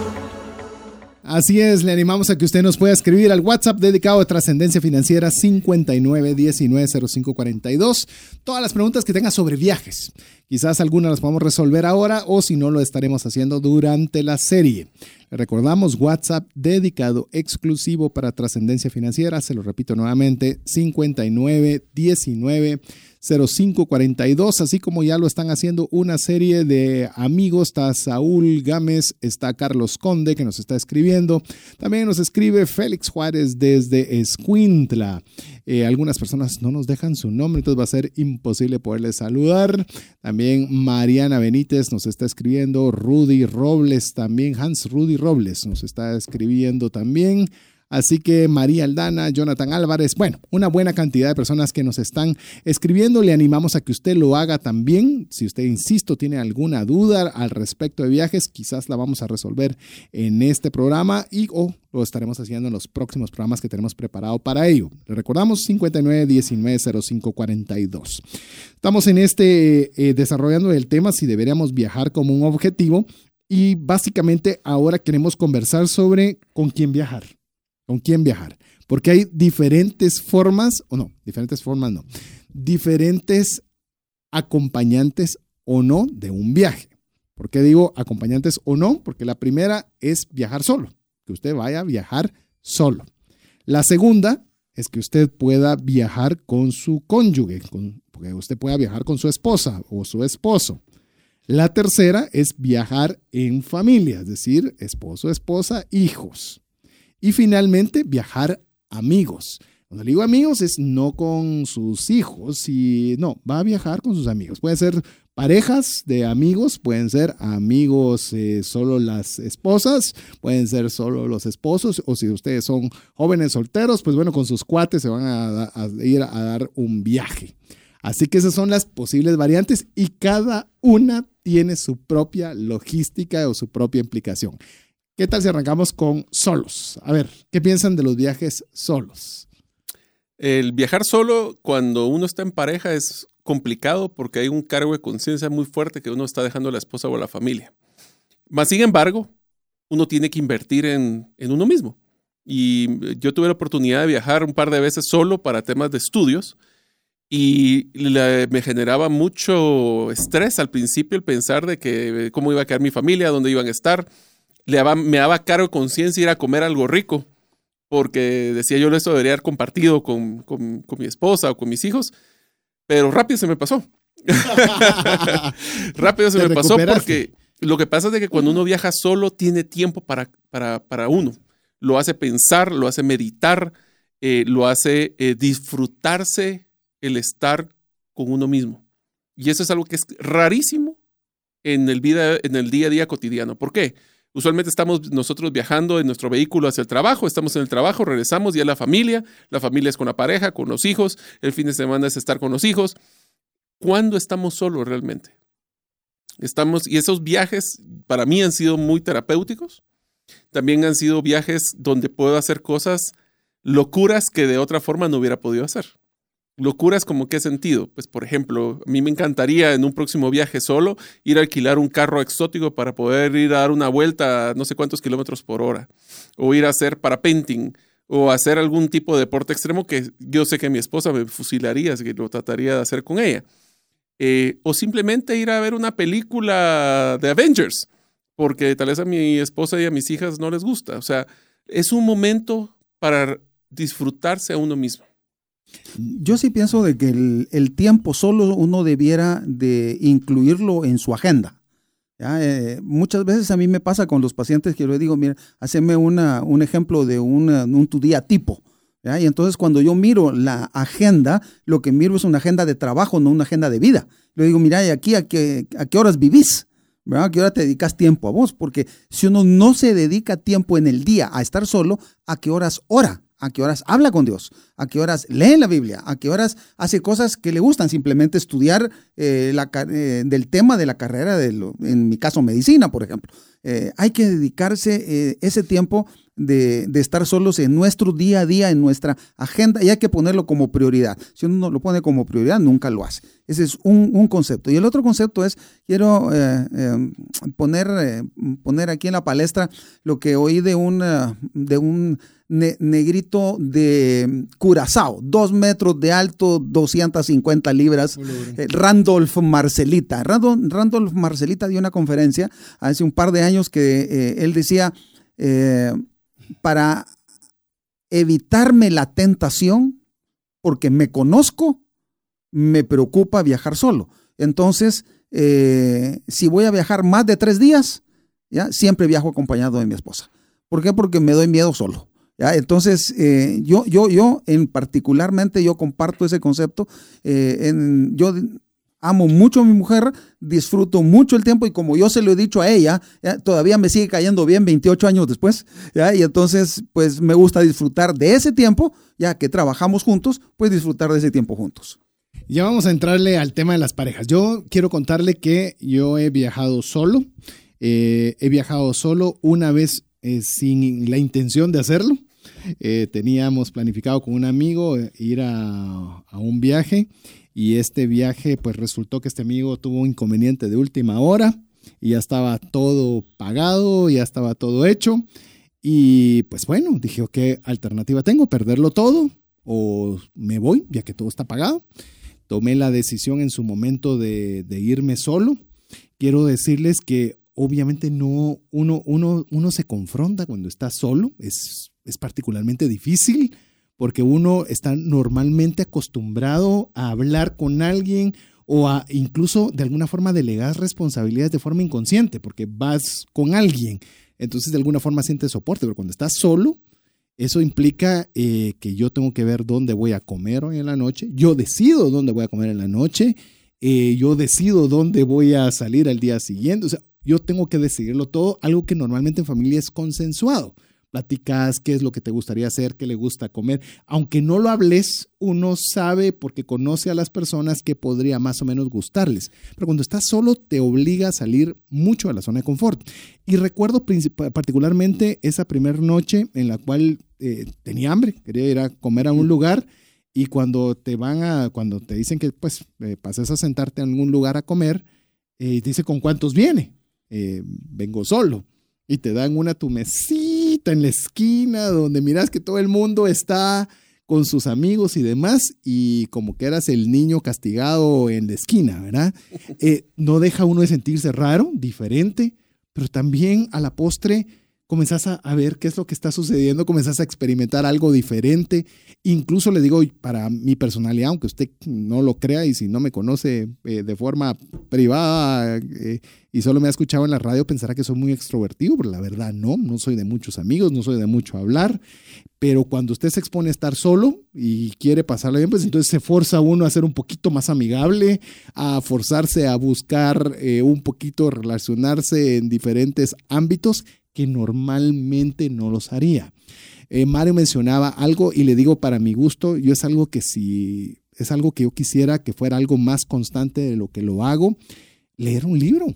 Así es, le animamos a que usted nos pueda escribir al WhatsApp dedicado a trascendencia financiera 59190542. Todas las preguntas que tenga sobre viajes. Quizás algunas las podamos resolver ahora o si no lo estaremos haciendo durante la serie. Recordamos WhatsApp dedicado exclusivo para trascendencia financiera. Se lo repito nuevamente, 5919 0542, así como ya lo están haciendo una serie de amigos. Está Saúl Gámez, está Carlos Conde que nos está escribiendo. También nos escribe Félix Juárez desde Escuintla. Eh, algunas personas no nos dejan su nombre, entonces va a ser imposible poderles saludar. También Mariana Benítez nos está escribiendo. Rudy Robles también. Hans Rudy Robles nos está escribiendo también. Así que María Aldana, Jonathan Álvarez, bueno, una buena cantidad de personas que nos están escribiendo. Le animamos a que usted lo haga también. Si usted, insisto, tiene alguna duda al respecto de viajes, quizás la vamos a resolver en este programa y o lo estaremos haciendo en los próximos programas que tenemos preparado para ello. Le recordamos 59190542. Estamos en este eh, desarrollando el tema si deberíamos viajar como un objetivo y básicamente ahora queremos conversar sobre con quién viajar con quién viajar. Porque hay diferentes formas, o no, diferentes formas no, diferentes acompañantes o no de un viaje. ¿Por qué digo acompañantes o no? Porque la primera es viajar solo, que usted vaya a viajar solo. La segunda es que usted pueda viajar con su cónyuge, con, porque usted pueda viajar con su esposa o su esposo. La tercera es viajar en familia, es decir, esposo, esposa, hijos. Y finalmente, viajar amigos. Cuando digo amigos es no con sus hijos, y no, va a viajar con sus amigos. Pueden ser parejas de amigos, pueden ser amigos eh, solo las esposas, pueden ser solo los esposos, o si ustedes son jóvenes solteros, pues bueno, con sus cuates se van a ir a dar un viaje. Así que esas son las posibles variantes y cada una tiene su propia logística o su propia implicación. ¿Qué tal si arrancamos con solos? A ver, ¿qué piensan de los viajes solos? El viajar solo cuando uno está en pareja es complicado porque hay un cargo de conciencia muy fuerte que uno está dejando a la esposa o a la familia. Más sin embargo, uno tiene que invertir en, en uno mismo. Y yo tuve la oportunidad de viajar un par de veces solo para temas de estudios y la, me generaba mucho estrés al principio el pensar de que cómo iba a quedar mi familia, dónde iban a estar. Le daba, me daba cargo de conciencia ir a comer algo rico, porque decía yo esto debería haber compartido con, con, con mi esposa o con mis hijos, pero rápido se me pasó. rápido se me pasó porque lo que pasa es de que cuando uno viaja solo tiene tiempo para, para, para uno. lo hace pensar, lo hace meditar, eh, lo hace eh, disfrutarse el estar con uno mismo. Y eso es algo que es rarísimo en el, vida, en el día a día cotidiano. ¿Por qué? Usualmente estamos nosotros viajando en nuestro vehículo hacia el trabajo, estamos en el trabajo, regresamos ya a la familia, la familia es con la pareja, con los hijos, el fin de semana es estar con los hijos. ¿Cuándo estamos solos realmente? Estamos, y esos viajes para mí han sido muy terapéuticos. También han sido viajes donde puedo hacer cosas, locuras que de otra forma no hubiera podido hacer. Locuras como qué sentido? Pues por ejemplo, a mí me encantaría en un próximo viaje solo ir a alquilar un carro exótico para poder ir a dar una vuelta a no sé cuántos kilómetros por hora, o ir a hacer parapenting, o hacer algún tipo de deporte extremo que yo sé que mi esposa me fusilaría, así que lo trataría de hacer con ella. Eh, o simplemente ir a ver una película de Avengers, porque tal vez a mi esposa y a mis hijas no les gusta. O sea, es un momento para disfrutarse a uno mismo. Yo sí pienso de que el, tiempo solo uno debiera de incluirlo en su agenda. Eh, muchas veces a mí me pasa con los pacientes que yo les digo, mira, haceme un ejemplo de un tu día tipo. Y entonces cuando yo miro la agenda, lo que miro es una agenda de trabajo, no una agenda de vida. Le digo, mira, ¿y aquí a qué, a qué horas vivís? ¿verdad? ¿A qué hora te dedicas tiempo a vos? Porque si uno no se dedica tiempo en el día a estar solo, ¿a qué horas ora? ¿A qué horas habla con Dios? ¿A qué horas lee la Biblia? ¿A qué horas hace cosas que le gustan? Simplemente estudiar eh, la, eh, del tema de la carrera, de en mi caso medicina, por ejemplo. Eh, hay que dedicarse ese tiempo de, estar solos en nuestro día a día, en nuestra agenda, y hay que ponerlo como prioridad. Si uno no lo pone como prioridad, nunca lo hace. Ese es un, concepto. Y el otro concepto es, quiero eh, eh, poner, eh, poner aquí en la palestra lo que oí de un, de un negrito de Curazao, dos metros de alto, 250 libras, Randolph Marcelita. Randolph, Marcelita dio una conferencia hace un par de años que él decía, para evitarme la tentación, porque me conozco, me preocupa viajar solo. Entonces, eh, si voy a viajar más de tres días, ¿ya? siempre viajo acompañado de mi esposa. ¿Por qué? Porque me doy miedo solo. Entonces, eh, yo, yo, yo, en particularmente, yo comparto ese concepto. Eh, en, yo amo mucho a mi mujer, disfruto mucho el tiempo y como yo se lo he dicho a ella, todavía me sigue cayendo bien 28 años después, y entonces pues me gusta disfrutar de ese tiempo, ya que trabajamos juntos, pues disfrutar de ese tiempo juntos. Ya vamos a entrarle al tema de las parejas. Yo quiero contarle que yo he viajado solo, eh, he viajado solo una vez eh, sin la intención de hacerlo. Eh, teníamos planificado con un amigo ir a, a un viaje y este viaje pues resultó que este amigo tuvo un inconveniente de última hora y ya estaba todo pagado, ya estaba todo hecho y pues bueno, dije, ¿qué alternativa tengo? ¿Perderlo todo o me voy ya que todo está pagado? Tomé la decisión en su momento de, irme solo. Quiero decirles que obviamente no, uno, uno, uno se confronta cuando está solo, es, es particularmente difícil porque uno está normalmente acostumbrado a hablar con alguien o a incluso de alguna forma delegar responsabilidades de forma inconsciente, porque vas con alguien, entonces de alguna forma sientes soporte, pero cuando estás solo, eso implica eh, que yo tengo que ver dónde voy a comer hoy en la noche, yo decido dónde voy a comer en la noche, eh, yo decido dónde voy a salir al día siguiente, o sea, yo tengo que decidirlo todo, algo que normalmente en familia es consensuado platicas qué es lo que te gustaría hacer, qué le gusta comer. Aunque no lo hables, uno sabe porque conoce a las personas que podría más o menos gustarles. Pero cuando estás solo te obliga a salir mucho de la zona de confort. Y recuerdo particularmente esa primera noche en la cual eh, tenía hambre, quería ir a comer a un lugar y cuando te van a, cuando te dicen que pues eh, pases a sentarte en algún lugar a comer, eh, dice con cuántos viene. Eh, vengo solo y te dan una tu mesita en la esquina donde miras que todo el mundo está con sus amigos y demás, y como que eras el niño castigado en la esquina, ¿verdad? Eh, no deja uno de sentirse raro, diferente, pero también a la postre comenzás a, ver qué es lo que está sucediendo, comenzás a experimentar algo diferente. Incluso le digo, para mi personalidad, aunque usted no lo crea y si no me conoce eh, de forma privada eh, y solo me ha escuchado en la radio, pensará que soy muy extrovertido, pero la verdad no, no soy de muchos amigos, no soy de mucho hablar. Pero cuando usted se expone a estar solo y quiere pasarle bien, pues entonces se forza uno a ser un poquito más amigable, a forzarse a buscar eh, un poquito relacionarse en diferentes ámbitos que normalmente no los haría. Eh, Mario mencionaba algo y le digo para mi gusto, yo es algo que si es algo que yo quisiera que fuera algo más constante de lo que lo hago, leer un libro.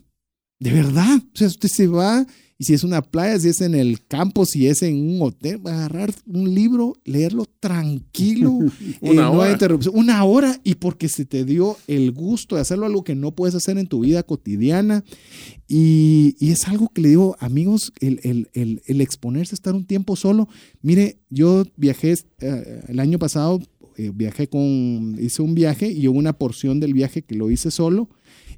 De verdad. O sea, usted se va y si es una playa, si es en el campo, si es en un hotel, agarrar un libro, leerlo tranquilo, una eh, no hora. hay interrupción, una hora y porque se te dio el gusto de hacerlo, algo que no puedes hacer en tu vida cotidiana. Y, y es algo que le digo, amigos, el, el, el, el, exponerse a estar un tiempo solo. Mire, yo viajé eh, el año pasado, eh, viajé con, hice un viaje y hubo una porción del viaje que lo hice solo.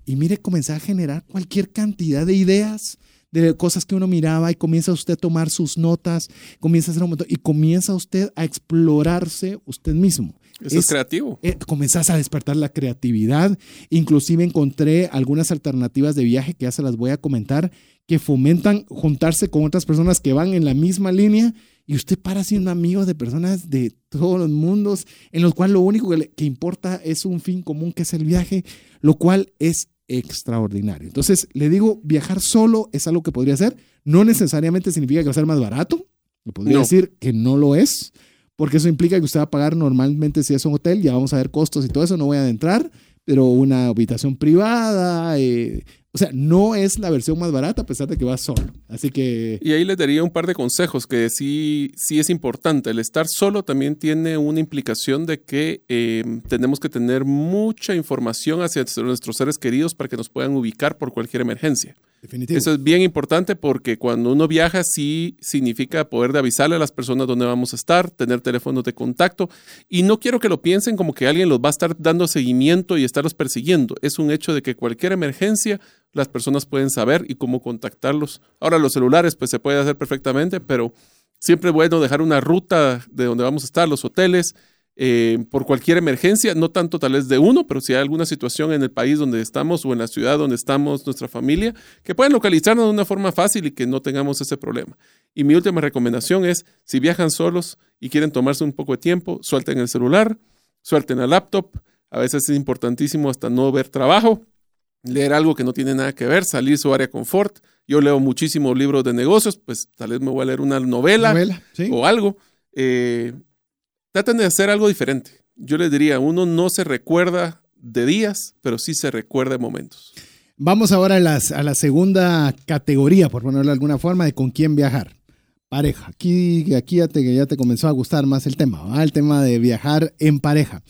Y mire, comencé a generar cualquier cantidad de ideas de cosas que uno miraba y comienza usted a tomar sus notas, comienza a hacer un montón y comienza usted a explorarse usted mismo. Eso es, es creativo. Eh, comenzás a despertar la creatividad. Inclusive encontré algunas alternativas de viaje que ya se las voy a comentar que fomentan juntarse con otras personas que van en la misma línea y usted para siendo amigo de personas de todos los mundos en los cuales lo único que, le, que importa es un fin común que es el viaje, lo cual es extraordinario. Entonces, le digo, viajar solo es algo que podría ser. No necesariamente significa que va a ser más barato. Le podría no. decir que no lo es, porque eso implica que usted va a pagar normalmente si es un hotel, ya vamos a ver costos y todo eso, no voy a adentrar, pero una habitación privada, eh, o sea, no es la versión más barata a pesar de que va solo. Así que... Y ahí les daría un par de consejos que sí, sí es importante. El estar solo también tiene una implicación de que eh, tenemos que tener mucha información hacia nuestros seres queridos para que nos puedan ubicar por cualquier emergencia. Definitivo. Eso es bien importante porque cuando uno viaja sí significa poder de avisarle a las personas dónde vamos a estar, tener teléfonos de contacto y no quiero que lo piensen como que alguien los va a estar dando seguimiento y estarlos persiguiendo. Es un hecho de que cualquier emergencia las personas pueden saber y cómo contactarlos. Ahora los celulares pues se puede hacer perfectamente, pero siempre es bueno dejar una ruta de donde vamos a estar, los hoteles, eh, por cualquier emergencia, no tanto tal vez de uno, pero si hay alguna situación en el país donde estamos o en la ciudad donde estamos, nuestra familia, que pueden localizarnos de una forma fácil y que no tengamos ese problema. Y mi última recomendación es, si viajan solos y quieren tomarse un poco de tiempo, suelten el celular, suelten el laptop, a veces es importantísimo hasta no ver trabajo, leer algo que no tiene nada que ver, salir su área de confort. Yo leo muchísimos libros de negocios, pues tal vez me voy a leer una novela, novela ¿sí? o algo. Eh, traten de hacer algo diferente. Yo les diría, uno no se recuerda de días, pero sí se recuerda de momentos. Vamos ahora a, las, a la segunda categoría, por ponerlo de alguna forma, de con quién viajar. Pareja. Aquí, aquí ya, te, ya te comenzó a gustar más el tema, ¿va? el tema de viajar en pareja.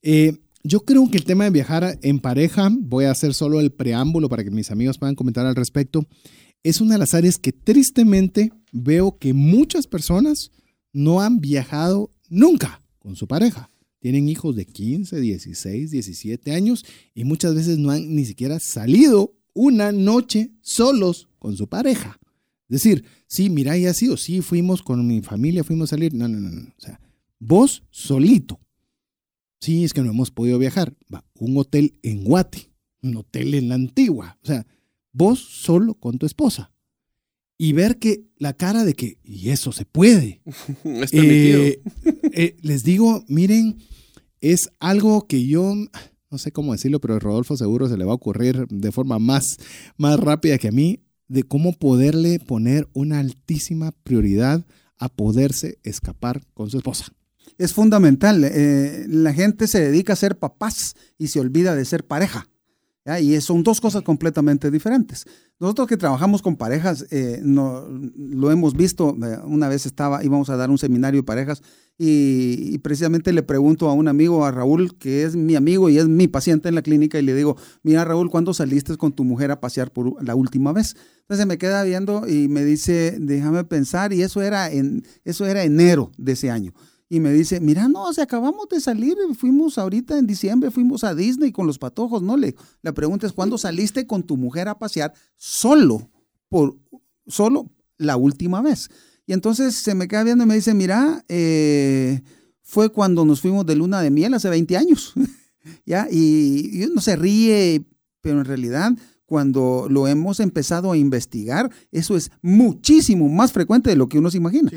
Eh, yo creo que el tema de viajar en pareja, voy a hacer solo el preámbulo para que mis amigos puedan comentar al respecto, es una de las áreas que tristemente veo que muchas personas no han viajado nunca con su pareja. Tienen hijos de 15, 16, 17 años y muchas veces no han ni siquiera salido una noche solos con su pareja. Es decir, sí, mira, y ha sido, sí, fuimos con mi familia, fuimos a salir. No, no, no, no. O sea, vos solito. Sí, es que no hemos podido viajar. Va, un hotel en Guate, un hotel en la antigua. O sea, vos solo con tu esposa. Y ver que la cara de que, y eso se puede. es permitido. Eh, eh, les digo, miren, es algo que yo, no sé cómo decirlo, pero a Rodolfo seguro se le va a ocurrir de forma más, más rápida que a mí, de cómo poderle poner una altísima prioridad a poderse escapar con su esposa es fundamental. Eh, la gente se dedica a ser papás y se olvida de ser pareja. Y son dos cosas completamente diferentes. Nosotros que trabajamos con parejas, eh, no, lo hemos visto. Una vez estaba, íbamos a dar un seminario de parejas y, y, precisamente le pregunto a un amigo, a Raúl, que es mi amigo y es mi paciente en la clínica, y le digo, mira Raúl, ¿cuándo saliste con tu mujer a pasear por la última vez? Entonces me queda viendo y me dice, déjame pensar, y eso era, en, eso era enero de ese año y me dice, mira, no, o sea, acabamos de salir, fuimos ahorita en diciembre, fuimos a Disney con los patojos, ¿no? Le, la pregunta es, ¿cuándo saliste con tu mujer a pasear solo? Por, solo la última vez. Y entonces se me queda viendo y me dice, mira, eh, fue cuando nos fuimos de luna de miel hace 20 años. ¿Ya? Y, y uno se ríe, pero en realidad cuando lo hemos empezado a investigar, eso es muchísimo más frecuente de lo que uno se imagina.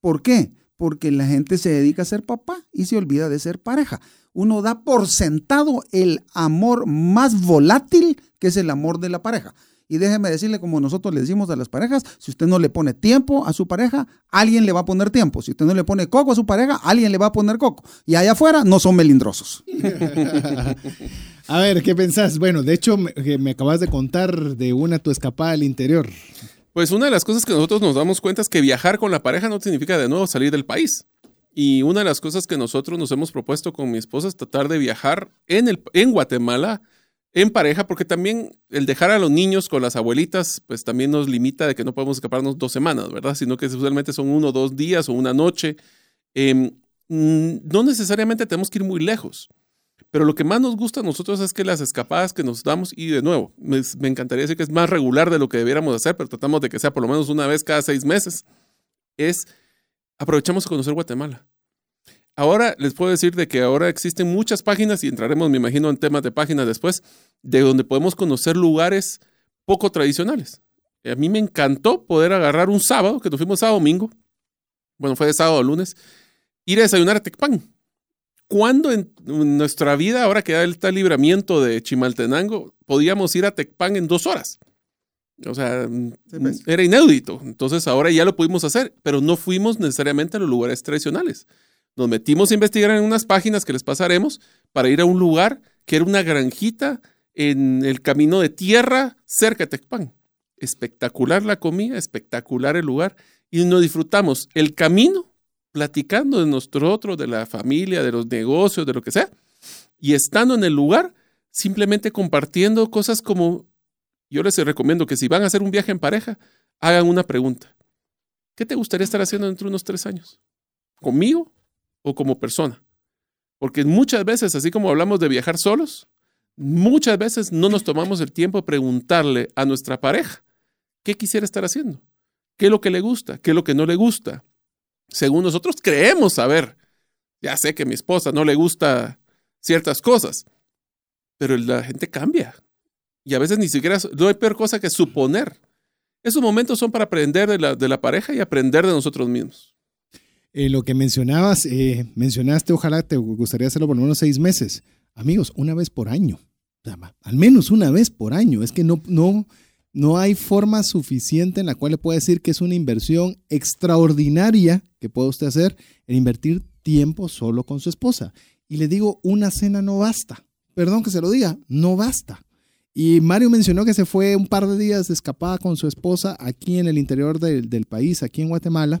¿Por qué? Porque la gente se dedica a ser papá y se olvida de ser pareja. Uno da por sentado el amor más volátil que es el amor de la pareja. Y déjeme decirle, como nosotros le decimos a las parejas, si usted no le pone tiempo a su pareja, alguien le va a poner tiempo. Si usted no le pone coco a su pareja, alguien le va a poner coco. Y allá afuera no son melindrosos. a ver, ¿qué pensás? Bueno, de hecho, me, acabas de contar de una tu escapada al interior. Pues una de las cosas que nosotros nos damos cuenta es que viajar con la pareja no significa de nuevo salir del país. Y una de las cosas que nosotros nos hemos propuesto con mi esposa es tratar de viajar en, el, en Guatemala en pareja, porque también el dejar a los niños con las abuelitas, pues también nos limita de que no podemos escaparnos dos semanas, ¿verdad? Sino que usualmente son uno o dos días o una noche. Mm, no necesariamente tenemos que ir muy lejos, pero lo que más nos gusta a nosotros es que las escapadas que nos damos, y de nuevo, me, encantaría decir que es más regular de lo que debiéramos hacer, pero tratamos de que sea por lo menos una vez cada seis meses, es aprovechamos a conocer Guatemala. Ahora les puedo decir de que ahora existen muchas páginas y entraremos, me imagino, en temas de páginas después, de donde podemos conocer lugares poco tradicionales. A mí me encantó poder agarrar un sábado, que nos fuimos a domingo, bueno, fue de sábado a lunes, ir a desayunar a Tecpan. ¿Cuándo en nuestra vida, ahora que ya está el libramiento de Chimaltenango, podíamos ir a Tecpan en dos horas? O sea, pues. era inédito. Entonces ahora ya lo pudimos hacer, pero no fuimos necesariamente a los lugares tradicionales. Nos metimos a investigar en unas páginas que les pasaremos para ir a un lugar que era una granjita en el camino de tierra cerca de Tecpan. Espectacular la comida, espectacular el lugar y nos disfrutamos el camino platicando de otro, de la familia, de los negocios, de lo que sea, y estando en el lugar, simplemente compartiendo cosas como, yo les recomiendo que si van a hacer un viaje en pareja, hagan una pregunta. ¿Qué te gustaría estar haciendo dentro de unos tres años? ¿Conmigo o como persona. Porque muchas veces, así como hablamos de viajar solos, muchas veces no nos tomamos el tiempo de preguntarle a nuestra pareja qué quisiera estar haciendo, qué es lo que le gusta, qué es lo que no le gusta. Según nosotros creemos saber, ya sé que a mi esposa no le gusta ciertas cosas, pero la gente cambia. Y a veces ni siquiera, no hay peor cosa que suponer. Esos momentos son para aprender de la, de la pareja y aprender de nosotros mismos. Eh, lo que mencionabas, eh, mencionaste, ojalá te gustaría hacerlo por lo menos seis meses. Amigos, una vez por año. Al menos una vez por año. Es que no, no, no hay forma suficiente en la cual le pueda decir que es una inversión extraordinaria que puede usted hacer en invertir tiempo solo con su esposa. Y le digo, una cena no basta. Perdón que se lo diga, no basta. Y Mario mencionó que se fue un par de días de escapada con su esposa aquí en el interior del país, aquí en Guatemala.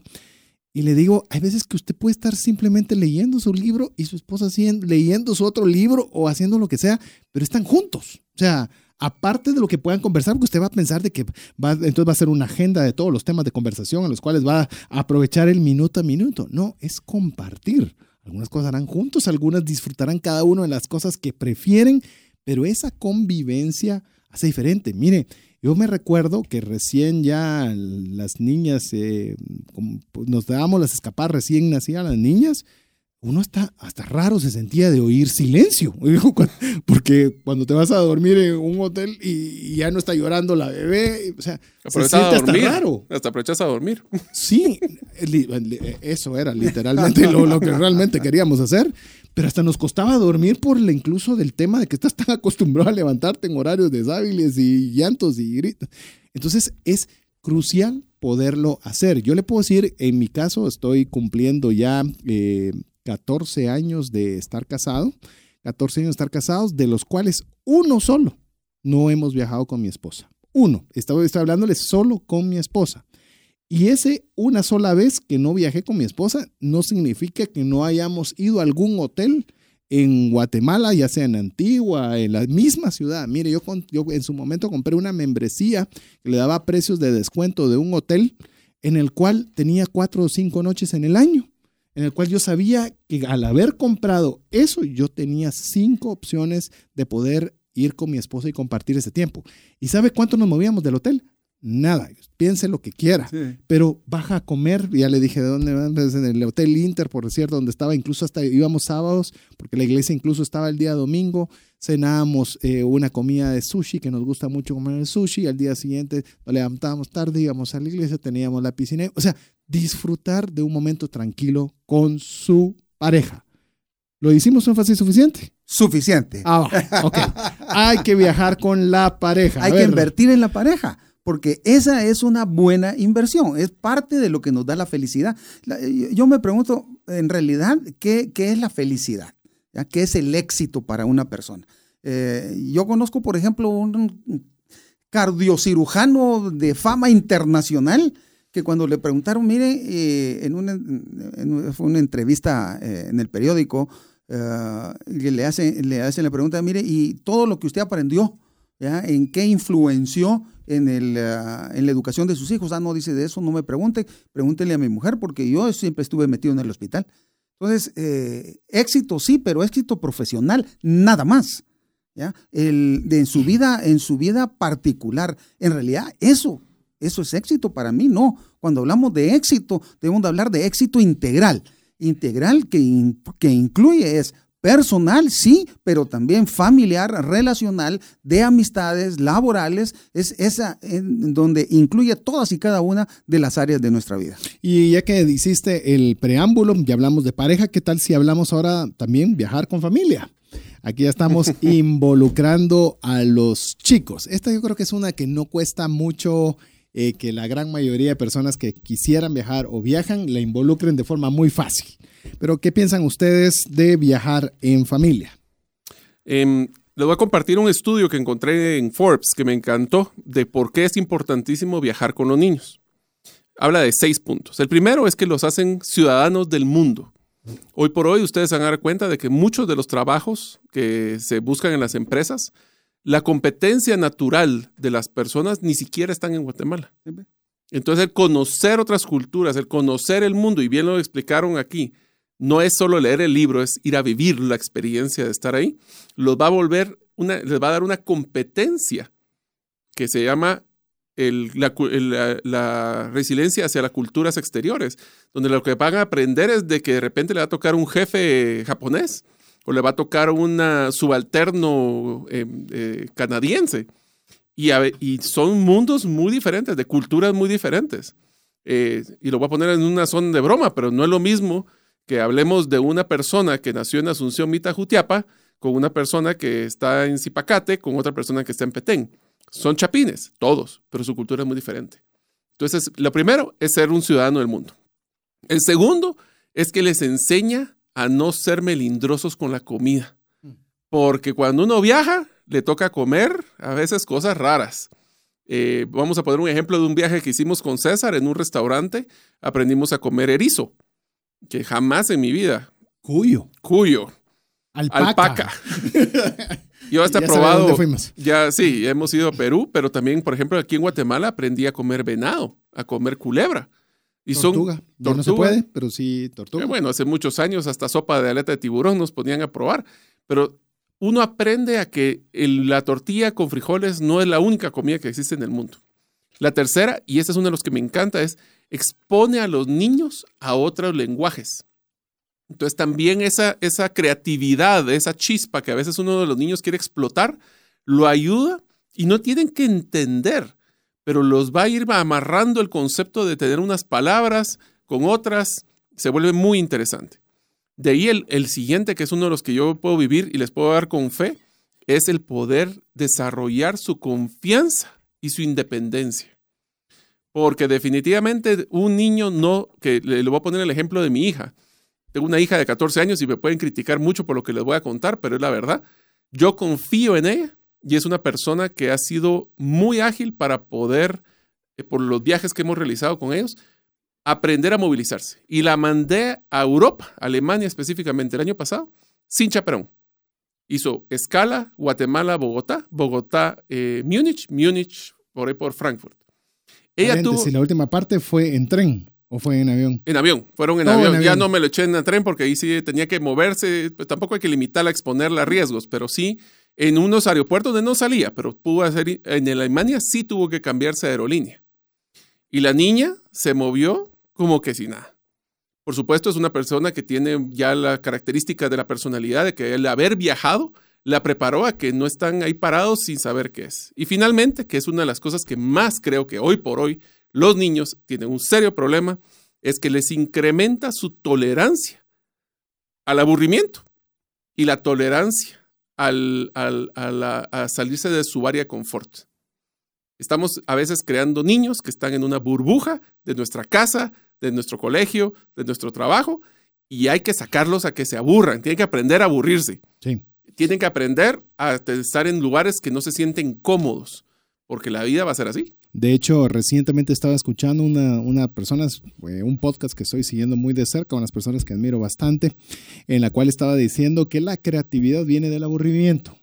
Y le digo, hay veces que usted puede estar simplemente leyendo su libro y su esposa leyendo su otro libro o haciendo lo que sea, pero están juntos. O sea, aparte de lo que puedan conversar, porque usted va a pensar de que va, entonces va a ser una agenda de todos los temas de conversación en los cuales va a aprovechar el minuto a minuto. No, es compartir. Algunas cosas harán juntos, algunas disfrutarán cada uno de las cosas que prefieren, pero esa convivencia hace diferente. Mire, yo me recuerdo que recién ya las niñas, eh, pues, nos dábamos las escapadas recién nacían las niñas, uno está hasta raro se sentía de oír silencio, porque cuando te vas a dormir en un hotel y, ya no está llorando la bebé, o sea, se siente hasta raro. Hasta aprovechas a dormir. Sí, eso era literalmente lo, lo que realmente queríamos hacer pero hasta nos costaba dormir por el incluso del tema de que estás tan acostumbrado a levantarte en horarios deshábiles y llantos y gritos. Entonces es crucial poderlo hacer. Yo le puedo decir, en mi caso estoy cumpliendo ya 14 eh, años de estar casado, 14 años de estar casados, de los cuales uno solo no hemos viajado con mi esposa. Uno, estaba, estaba hablándole solo con mi esposa. Y ese una sola vez que no viajé con mi esposa no significa que no hayamos ido a algún hotel en Guatemala, ya sea en Antigua, en la misma ciudad. Mire, yo, yo en su momento compré una membresía que le daba precios de descuento de un hotel en el cual tenía cuatro o cinco noches en el año, en el cual yo sabía que al haber comprado eso, yo tenía cinco opciones de poder ir con mi esposa y compartir ese tiempo. ¿Y sabe cuánto nos movíamos del hotel? nada. Piense lo que quiera, Sí. pero baja a comer. Ya le dije de dónde van, pues, en el Hotel Inter, por cierto, donde estaba, incluso hasta íbamos sábados, porque la iglesia incluso estaba el día domingo. Cenábamos eh, una comida de sushi, que nos gusta mucho comer el sushi. Al día siguiente nos levantábamos tarde, íbamos a la iglesia, teníamos la piscina. O sea, disfrutar de un momento tranquilo con su pareja. ¿Lo hicimos énfasis suficiente? Suficiente. Ah, ok. Hay que viajar con la pareja. A Hay que ver, invertir en la pareja, porque esa es una buena inversión, es parte de lo que nos da la felicidad. La- yo yo me pregunto, en realidad, ¿qué, qué es la felicidad? ¿Ya? ¿Qué es el éxito para una persona? Eh, yo conozco, por ejemplo, un cardiocirujano de fama internacional que cuando le preguntaron, mire, eh, en, una, en- fue una entrevista eh, en el periódico, eh, le hacen, le hacen la pregunta, mire, y todo lo que usted aprendió, ¿ya? ¿En qué influenció en, el, en la educación de sus hijos? Ah, no, dice, de eso no me pregunte, pregúntele a mi mujer, porque yo siempre estuve metido en el hospital. Entonces, éxito sí, pero éxito profesional, nada más. ¿ya? El, de, en, su vida, en su vida particular. En realidad, eso, eso es éxito para mí, no. Cuando hablamos de éxito, debemos de hablar de éxito integral. Integral que, in- que incluye es personal, sí, pero también familiar, relacional, de amistades, laborales, es esa en donde incluye todas y cada una de las áreas de nuestra vida. Y ya que hiciste el preámbulo, ya hablamos de pareja, ¿qué tal si hablamos ahora también viajar con familia? Aquí ya estamos involucrando a los chicos. Esta yo creo que es una que no cuesta mucho eh, que la gran mayoría de personas que quisieran viajar o viajan la involucren de forma muy fácil. Pero ¿qué piensan ustedes de viajar en familia? Em, les voy a compartir un estudio que encontré en Forbes que me encantó de por qué es importantísimo viajar con los niños. Habla de seis puntos. El primero es que los hacen ciudadanos del mundo. Hoy por hoy ustedes van a dar cuenta de que muchos de los trabajos que se buscan en las empresas, la competencia natural de las personas ni siquiera están en Guatemala. Entonces el conocer otras culturas, el conocer el mundo, y bien lo explicaron aquí, no es solo leer el libro, es ir a vivir la experiencia de estar ahí, los va a volver, una, les va a dar una competencia que se llama el- la, cu- el- la- la resiliencia hacia las culturas exteriores, donde lo que van a aprender es de que de repente le va a tocar un jefe japonés o le va a tocar un subalterno eh, eh, canadiense. Y, son mundos muy diferentes, de culturas muy diferentes. Eh, y lo voy a poner en una zona de broma, pero no es lo mismo que hablemos de una persona que nació en Asunción Mita Jutiapa con una persona que está en Zipacate con otra persona que está en Petén. Son chapines, todos, pero su cultura es muy diferente. Entonces, lo primero es ser un ciudadano del mundo. El segundo es que les enseña a no ser melindrosos con la comida. Porque cuando uno viaja, le toca comer a veces cosas raras. Eh, vamos a poner un ejemplo de un viaje que hicimos con César en un restaurante. Aprendimos a comer erizo, que jamás en mi vida. Cuyo. Cuyo, Alpaca. alpaca. Yo hasta he probado. Ya sí, hemos ido a Perú, pero también, por ejemplo, aquí en Guatemala aprendí a comer venado, a comer culebra. Y tortuga. son Ya no se tortuga. puede, pero sí tortuga. Eh, bueno, hace muchos años hasta sopa de aleta de tiburón nos ponían a probar, pero uno aprende a que el- la tortilla con frijoles no es la única comida que existe en el mundo. La tercera, y este es uno de los que me encanta, es expone a los niños a otros lenguajes. Entonces también esa, esa creatividad, esa chispa que a veces uno de los niños quiere explotar, lo ayuda y no tienen que entender, pero los va a ir amarrando el concepto de tener unas palabras con otras, se vuelve muy interesante. De ahí el, siguiente, que es uno de los que yo puedo vivir y les puedo dar con fe, es el poder desarrollar su confianza y su independencia. Porque definitivamente un niño no, que le, le voy a poner el ejemplo de mi hija. Tengo una hija de 14 años y me pueden criticar mucho por lo que les voy a contar, pero es la verdad. Yo confío en ella y es una persona que ha sido muy ágil para poder, eh, por los viajes que hemos realizado con ellos, aprender a movilizarse. Y la mandé a Europa, Alemania específicamente, el año pasado, sin chaperón. Hizo escala, Guatemala, Bogotá, Bogotá, eh, Múnich, Múnich, por ahí por Frankfurt. Ella tuvo la última parte fue en tren o fue en avión. en avión, fueron en, Todo avión. en Ya avión. no me lo eché en el tren porque ahí sí tenía que moverse. Pues tampoco hay que limitarla a exponerla a riesgos, pero sí En unos aeropuertos donde no salía, pero pudo hacer, en Alemania sí tuvo que cambiarse de aerolínea. Y la niña se movió como que sin nada. Por supuesto, es una persona que tiene ya la característica de la personalidad, de que el haber viajado la preparó a que no están ahí parados sin saber qué es. Y finalmente, que es una de las cosas que más creo que hoy por hoy los niños tienen un serio problema, es que les incrementa su tolerancia al aburrimiento y la tolerancia al, a salirse de su área de confort. Estamos a veces creando niños que están en una burbuja de nuestra casa, de nuestro colegio, de nuestro trabajo, y hay que sacarlos a que se aburran. Tienen que aprender a aburrirse. Sí. Tienen que aprender a estar en lugares que no se sienten cómodos, porque la vida va a ser así. De hecho, recientemente estaba escuchando una, una persona, eh, un podcast que estoy siguiendo muy de cerca, unas personas que admiro bastante, en la cual estaba diciendo que la creatividad viene del aburrimiento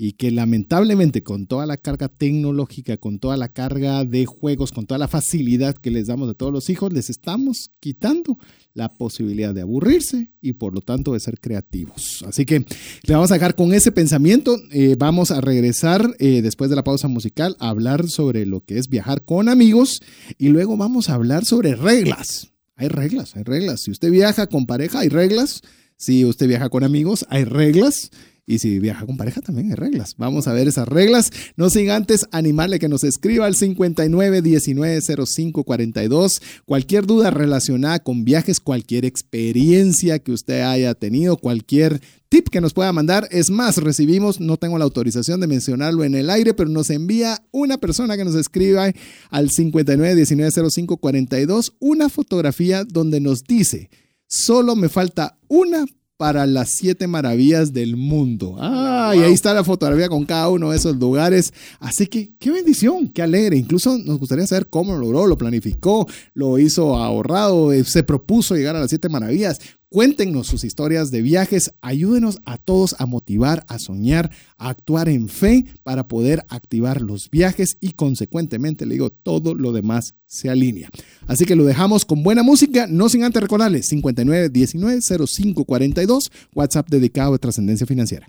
y que lamentablemente con toda la carga tecnológica, con toda la carga de juegos, con toda la facilidad que les damos a todos los hijos, les estamos quitando la posibilidad de aburrirse y por lo tanto de ser creativos. Así que le vamos a dejar con ese pensamiento. Eh, vamos a regresar eh, después de la pausa musical a hablar sobre lo que es viajar con amigos y luego vamos a hablar sobre reglas. Hay reglas, hay reglas. Si usted viaja con pareja, hay reglas. Si usted viaja con amigos, hay reglas. Y si viaja con pareja también hay reglas. Vamos a ver esas reglas. No sin antes animarle que nos escriba al 59 19 05 42. Cualquier duda relacionada con viajes, cualquier experiencia que usted haya tenido, cualquier tip que nos pueda mandar. Es más, recibimos, no tengo la autorización de mencionarlo en el aire, pero nos envía una persona que nos escriba al 59 19 05 42 una fotografía donde nos dice, solo me falta una para las siete maravillas del mundo. Ah, y ahí está la fotografía con cada uno de esos lugares. Así que qué bendición, qué alegre. Incluso nos gustaría saber cómo lo logró, lo planificó, lo hizo ahorrado, eh, se propuso llegar a las siete maravillas. Cuéntenos sus historias de viajes, ayúdenos a todos a motivar, a soñar, a actuar en fe para poder activar los viajes y consecuentemente le digo, todo lo demás se alinea. Así que lo dejamos con buena música, no sin antes recordarles 59 19 05 42, WhatsApp dedicado a trascendencia financiera.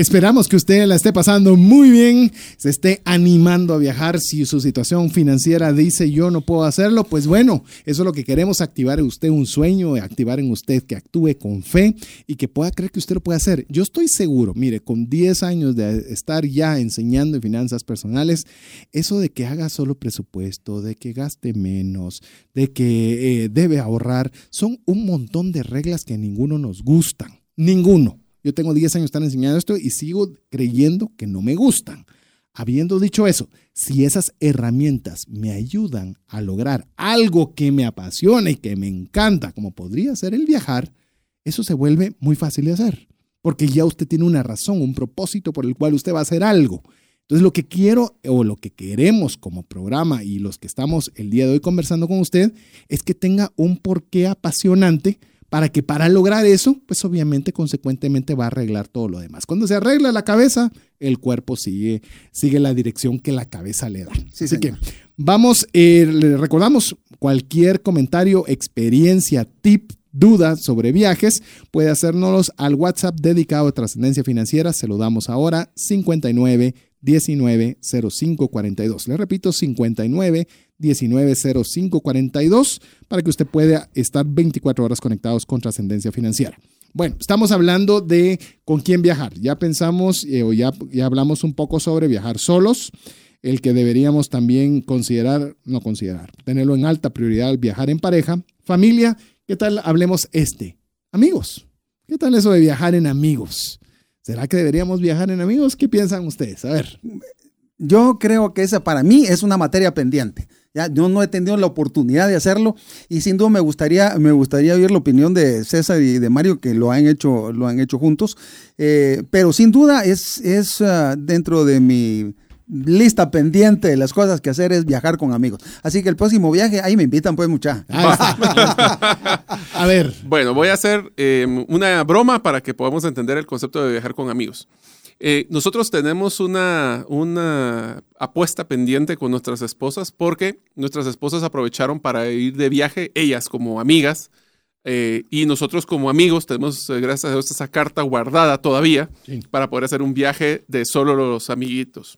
Esperamos que usted la esté pasando muy bien, se esté animando a viajar. Si su situación financiera dice yo no puedo hacerlo, pues bueno, eso es lo que queremos, activar en usted un sueño, activar en usted que actúe con fe y que pueda creer que usted lo puede hacer. Yo estoy seguro, mire, con 10 años de estar ya enseñando en finanzas personales, eso de que haga solo presupuesto, de que gaste menos, de que eh, debe ahorrar, son un montón de reglas que ninguno nos gustan. Ninguno. Yo tengo 10 años estar enseñando esto y sigo creyendo que no me gustan. Habiendo dicho eso, si esas herramientas me ayudan a lograr algo que me apasiona y que me encanta, como podría ser el viajar, eso se vuelve muy fácil de hacer, porque ya usted tiene una razón, un propósito por el cual usted va a hacer algo. Entonces lo que quiero o lo que queremos como programa y los que estamos el día de hoy conversando con usted es que tenga un porqué apasionante para que para lograr eso, pues obviamente consecuentemente va a arreglar todo lo demás. Cuando se arregla la cabeza, el cuerpo sigue, sigue la dirección que la cabeza le da. Así que vamos, eh, le recordamos cualquier comentario, experiencia, tip, duda sobre viajes, puede hacérnoslos al WhatsApp dedicado a trascendencia financiera. Se lo damos ahora, 59 190542. Le repito, 59 190542 para que usted pueda estar 24 horas conectados con trascendencia financiera. Bueno, estamos hablando de con quién viajar. Ya pensamos eh, o ya, ya hablamos un poco sobre viajar solos, el que deberíamos también considerar, no considerar, tenerlo en alta prioridad, viajar en pareja, familia. ¿Qué tal hablemos este? Amigos. ¿Qué tal eso de viajar en amigos? ¿Será que deberíamos viajar en amigos? ¿Qué piensan ustedes? A ver. Yo creo que esa para mí es una materia pendiente. Ya, yo no he tenido la oportunidad de hacerlo y sin duda me gustaría, me gustaría oír la opinión de César y de Mario que lo han hecho, lo han hecho juntos. Eh, pero sin duda es, es uh, dentro de mi lista pendiente de las cosas que hacer es viajar con amigos. Así que el próximo viaje, ahí me invitan pues mucha. a ver. Bueno, voy a hacer eh, una broma para que podamos entender el concepto de viajar con amigos. Eh, nosotros tenemos una, una apuesta pendiente con nuestras esposas porque nuestras esposas aprovecharon para ir de viaje, ellas como amigas, eh, y nosotros como amigos tenemos, eh, gracias a Dios, esa carta guardada todavía Sí. para poder hacer un viaje de solo los amiguitos.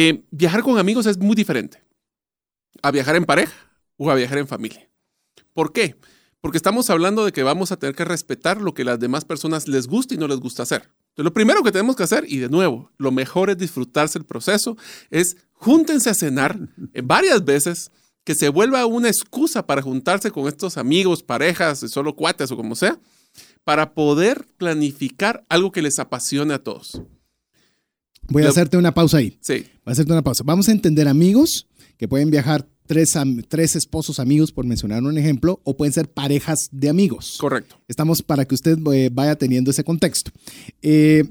Eh, viajar con amigos es muy diferente a viajar en pareja o a viajar en familia. ¿Por qué? Porque estamos hablando de que vamos a tener que respetar lo que las demás personas les gusta y no les gusta hacer. Entonces, lo primero que tenemos que hacer, y de nuevo, lo mejor es disfrutarse el proceso, es júntense a cenar varias veces, que se vuelva una excusa para juntarse con estos amigos, parejas, solo cuates o como sea, para poder planificar algo que les apasione a todos. Voy a hacerte una pausa ahí. Sí, Voy a hacerte una pausa. Vamos a entender amigos que pueden viajar tres, tres esposos amigos, por mencionar un ejemplo, o pueden ser parejas de amigos. correcto. Estamos para que usted eh, vaya teniendo ese contexto. Eh,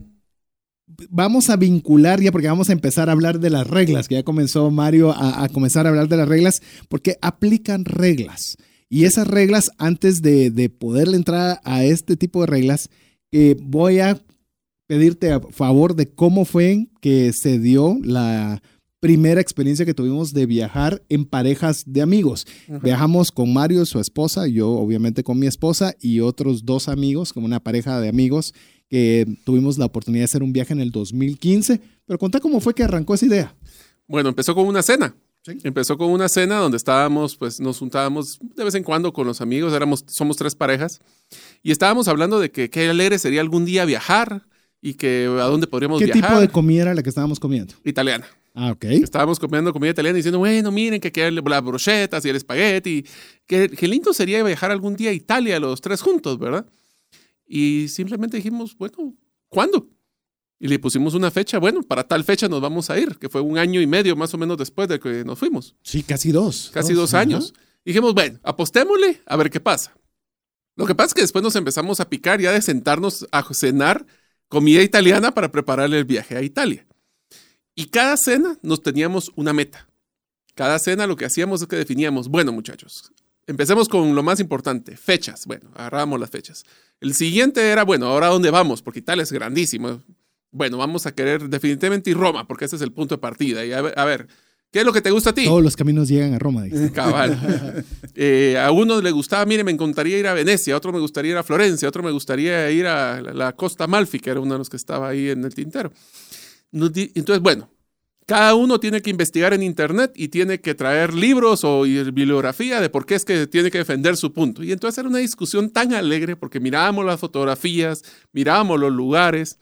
vamos a vincular ya, porque vamos a empezar a hablar de las reglas, que ya comenzó Mario a, a comenzar a hablar de las reglas, porque aplican reglas. Y esas reglas, antes de, de poderle entrar a este tipo de reglas, eh, voy a pedirte a favor de cómo fue que se dio la primera experiencia que tuvimos de viajar en parejas de amigos. Viajamos con Mario, su esposa, yo obviamente con mi esposa y otros dos amigos, como una pareja de amigos que tuvimos la oportunidad de hacer un viaje en el 2015. Pero contá cómo fue que arrancó esa idea. Bueno, empezó con una cena. Sí. Empezó con una cena donde estábamos, pues nos juntábamos de vez en cuando con los amigos, éramos, somos tres parejas, y estábamos hablando de que qué alegre sería algún día viajar y que a dónde podríamos ¿Qué viajar. tipo de comida era la que estábamos comiendo? Italiana. Ah, ok. Estábamos comiendo comida italiana diciendo, bueno, miren que quedan las brochetas y el espagueti. Qué, qué lindo sería viajar algún día a Italia los tres juntos, ¿verdad? Y simplemente dijimos, bueno, ¿cuándo? Y le pusimos una fecha, bueno, para tal fecha nos vamos a ir, que fue un año y medio más o menos después de que nos fuimos, Sí, casi dos. casi dos años. Dijimos, bueno, apostémosle a ver qué pasa. Lo que pasa es que después nos empezamos a picar ya de sentarnos a cenar comida italiana para prepararle el viaje a Italia. Y cada cena nos teníamos una meta. Cada cena lo que hacíamos es que definíamos, bueno muchachos, empecemos con lo más importante, fechas. Bueno, agarramos las fechas. El siguiente era, bueno, ahora dónde vamos, porque Italia es grandísimo. Bueno, vamos a querer definitivamente ir Roma, porque ese es el punto de partida. Y a ver, a ver, ¿qué es lo que te gusta a ti? Todos los caminos llegan a Roma. dice. Cabal. Eh, a uno le gustaba, mire, me encantaría ir a Venecia, a otro me gustaría ir a Florencia, a otro me gustaría ir a la, Costa Amalfi, que era uno de los que estaba ahí en el tintero. Entonces, bueno, cada uno tiene que investigar en internet y tiene que traer libros o bibliografía de por qué es que tiene que defender su punto. Y entonces era una discusión tan alegre porque mirábamos las fotografías, mirábamos los lugares.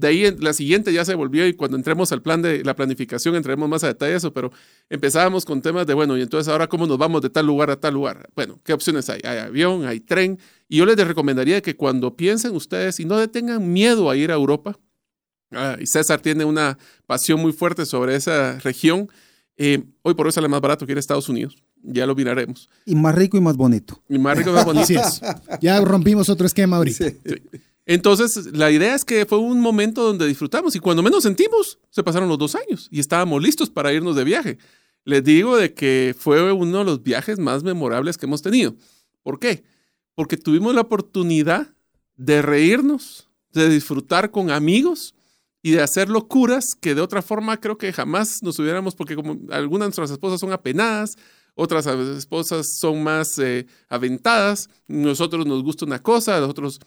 De ahí en- la siguiente ya se volvió y cuando entremos al plan de la planificación entremos más a detalle de eso, pero empezábamos con temas de, bueno, y entonces ahora cómo nos vamos de tal lugar a tal lugar. Bueno, ¿qué opciones hay? Hay avión, hay tren. Y yo les recomendaría que cuando piensen ustedes y no le tengan miedo a ir a Europa, ah, y César tiene una pasión muy fuerte sobre esa región, eh, hoy por hoy sale más barato que ir a Estados Unidos. Ya lo miraremos. Y más rico y más bonito. Y más rico, más bonito. Así es. Ya rompimos otro esquema ahorita. Entonces, la idea es que fue un momento donde disfrutamos y cuando menos sentimos, se pasaron los dos años y estábamos listos para irnos de viaje. Les digo de que fue uno de los viajes más memorables que hemos tenido. ¿Por qué? Porque tuvimos la oportunidad de reírnos, de disfrutar con amigos y de hacer locuras que de otra forma creo que jamás nos hubiéramos, porque como algunas de nuestras esposas son apenadas, otras esposas son más eh, aventadas, nosotros nos gusta una cosa, nosotros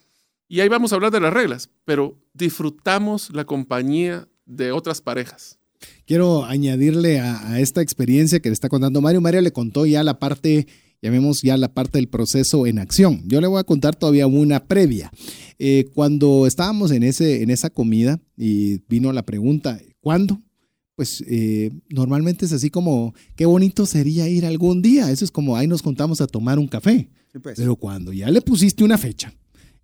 y ahí vamos a hablar de las reglas, pero disfrutamos la compañía de otras parejas. Quiero añadirle a, a, esta experiencia que le está contando Mario. Mario le contó ya la parte, llamemos ya la parte del proceso en acción. Yo le voy a contar todavía una previa. Eh, cuando estábamos en, ese, en esa comida y vino la pregunta, ¿cuándo? Pues eh, normalmente es así como, qué bonito sería ir algún día. Eso es como, ahí nos contamos a tomar un café. Sí, pues. Pero cuando ya le pusiste una fecha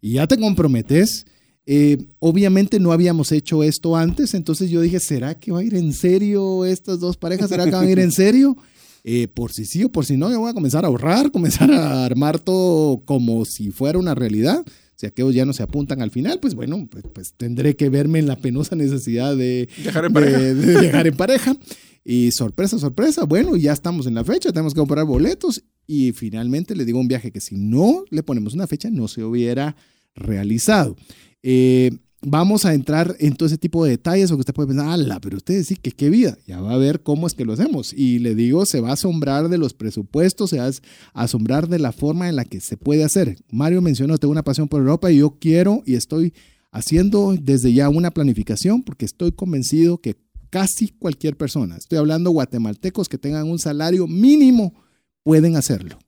y ya te comprometes, eh, obviamente no habíamos hecho esto antes, entonces yo dije, ¿será que va a ir en serio estas dos parejas? ¿Será que van a ir en serio? Eh, por si sí o por si no, yo voy a comenzar a ahorrar, comenzar a armar todo como si fuera una realidad. Si aquellos ya no se apuntan al final, pues bueno, pues, pues tendré que verme en la penosa necesidad de viajar en pareja. De, de viajar en pareja. Y sorpresa, sorpresa, bueno, ya estamos en la fecha, tenemos que comprar boletos y finalmente le digo un viaje que si no le ponemos una fecha no se hubiera realizado. Eh, vamos a entrar en todo ese tipo de detalles porque usted puede pensar, ala, pero usted sí que qué vida, ya va a ver cómo es que lo hacemos. Y le digo, se va a asombrar de los presupuestos, se va a asombrar de la forma en la que se puede hacer. Mario mencionó, tengo una pasión por Europa y yo quiero y estoy haciendo desde ya una planificación porque estoy convencido que casi cualquier persona, estoy hablando guatemaltecos que tengan un salario mínimo, pueden hacerlo.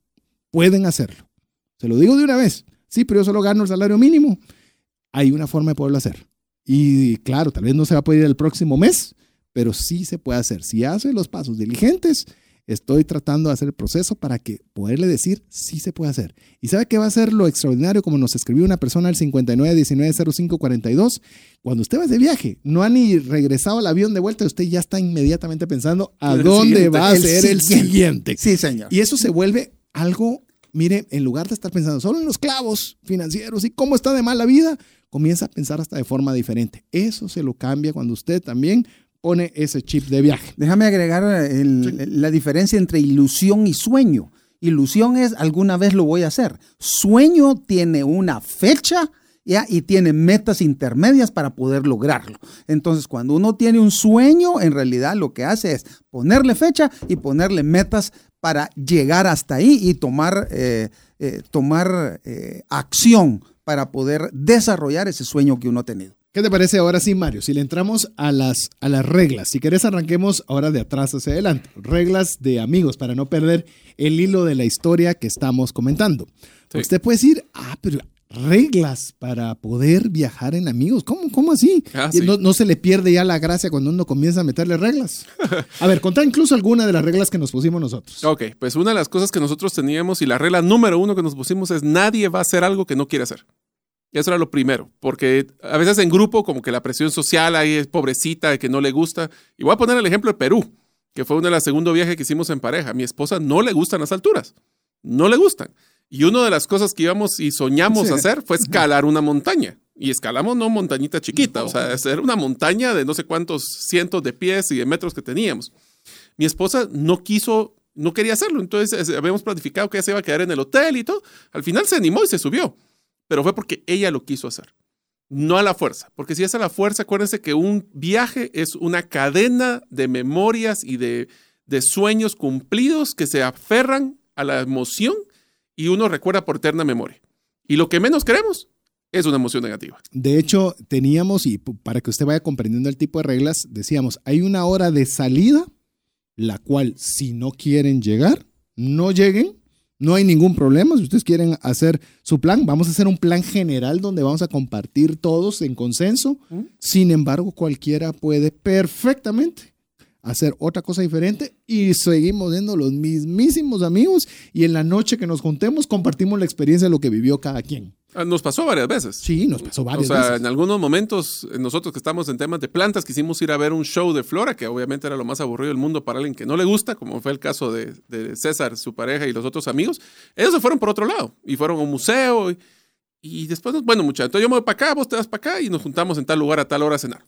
Pueden hacerlo. Se lo digo de una vez. Sí, pero yo solo gano el salario mínimo hay una forma de poderlo hacer. Y claro, tal vez no se va a poder ir el próximo mes, pero sí se puede hacer. Si hace los pasos diligentes, estoy tratando de hacer el proceso para que poderle decir sí se puede hacer. ¿Y sabe qué va a ser lo extraordinario? Como nos escribió una persona al 59190542, cuando usted va de viaje, no ha ni regresado al avión de vuelta, usted ya está inmediatamente pensando a el dónde va a ser el siguiente. Sí, señor. Y eso se vuelve algo, mire, en lugar de estar pensando solo en los clavos financieros y cómo está de mal la vida, comienza a pensar hasta de forma diferente. Eso se lo cambia cuando usted también pone ese chip de viaje. Déjame agregar el, sí. la diferencia entre ilusión y sueño. Ilusión es alguna vez lo voy a hacer. Sueño tiene una fecha ¿ya? y tiene metas intermedias para poder lograrlo. Entonces, cuando uno tiene un sueño, en realidad lo que hace es ponerle fecha y ponerle metas para llegar hasta ahí y tomar, eh, eh, tomar eh, acción para poder desarrollar ese sueño que uno ha tenido. ¿Qué te parece ahora sí, Mario? Si le entramos a las, a las reglas, si querés arranquemos ahora de atrás hacia adelante. Reglas de amigos para no perder el hilo de la historia que estamos comentando. Sí. Usted puede decir, ah, pero reglas para poder viajar en amigos. ¿Cómo, cómo así? Ah, sí. no, no, se le pierde ya la gracia cuando uno comienza a meterle reglas. A ver, contá incluso alguna de las reglas que nos pusimos nosotros. Ok, pues una de las cosas que nosotros teníamos y la regla número uno que nos pusimos es nadie va a hacer algo que no quiere hacer. Eso era lo primero, porque a veces en grupo como que la presión social ahí es pobrecita, que no le gusta. Y voy a poner el ejemplo de Perú, que fue uno de los segundos viajes que hicimos en pareja. A mi esposa no le gustan las alturas, no le gustan. Y una de las cosas que íbamos y soñamos sí. hacer fue escalar una montaña. Y escalamos no montañita chiquita, no. o sea, hacer una montaña de no sé cuántos cientos de pies y de metros que teníamos. Mi esposa no quiso, no quería hacerlo, entonces habíamos planificado que ella se iba a quedar en el hotel y todo. Al final se animó y se subió pero fue porque ella lo quiso hacer, no a la fuerza, porque si es a la fuerza, acuérdense que un viaje es una cadena de memorias y de, de sueños cumplidos que se aferran a la emoción y uno recuerda por eterna memoria. Y lo que menos queremos es una emoción negativa. De hecho, teníamos, y para que usted vaya comprendiendo el tipo de reglas, decíamos, hay una hora de salida, la cual si no quieren llegar, no lleguen, no hay ningún problema. Si ustedes quieren hacer su plan, vamos a hacer un plan general donde vamos a compartir todos en consenso. ¿Mm? Sin embargo, cualquiera puede perfectamente hacer otra cosa diferente y seguimos siendo los mismísimos amigos y en la noche que nos juntemos compartimos la experiencia de lo que vivió cada quien. Ah, Nos pasó varias veces. Sí, nos pasó varias o sea, veces. En algunos momentos, nosotros que estamos en temas de plantas, quisimos ir a ver un show de flora, que obviamente era lo más aburrido del mundo para alguien que no le gusta, como fue el caso de, de César, su pareja y los otros amigos. Ellos se fueron por otro lado y fueron a un museo. Y, y después, bueno, muchachos, entonces yo me voy para acá, vos te vas para acá y nos juntamos en tal lugar a tal hora a cenar.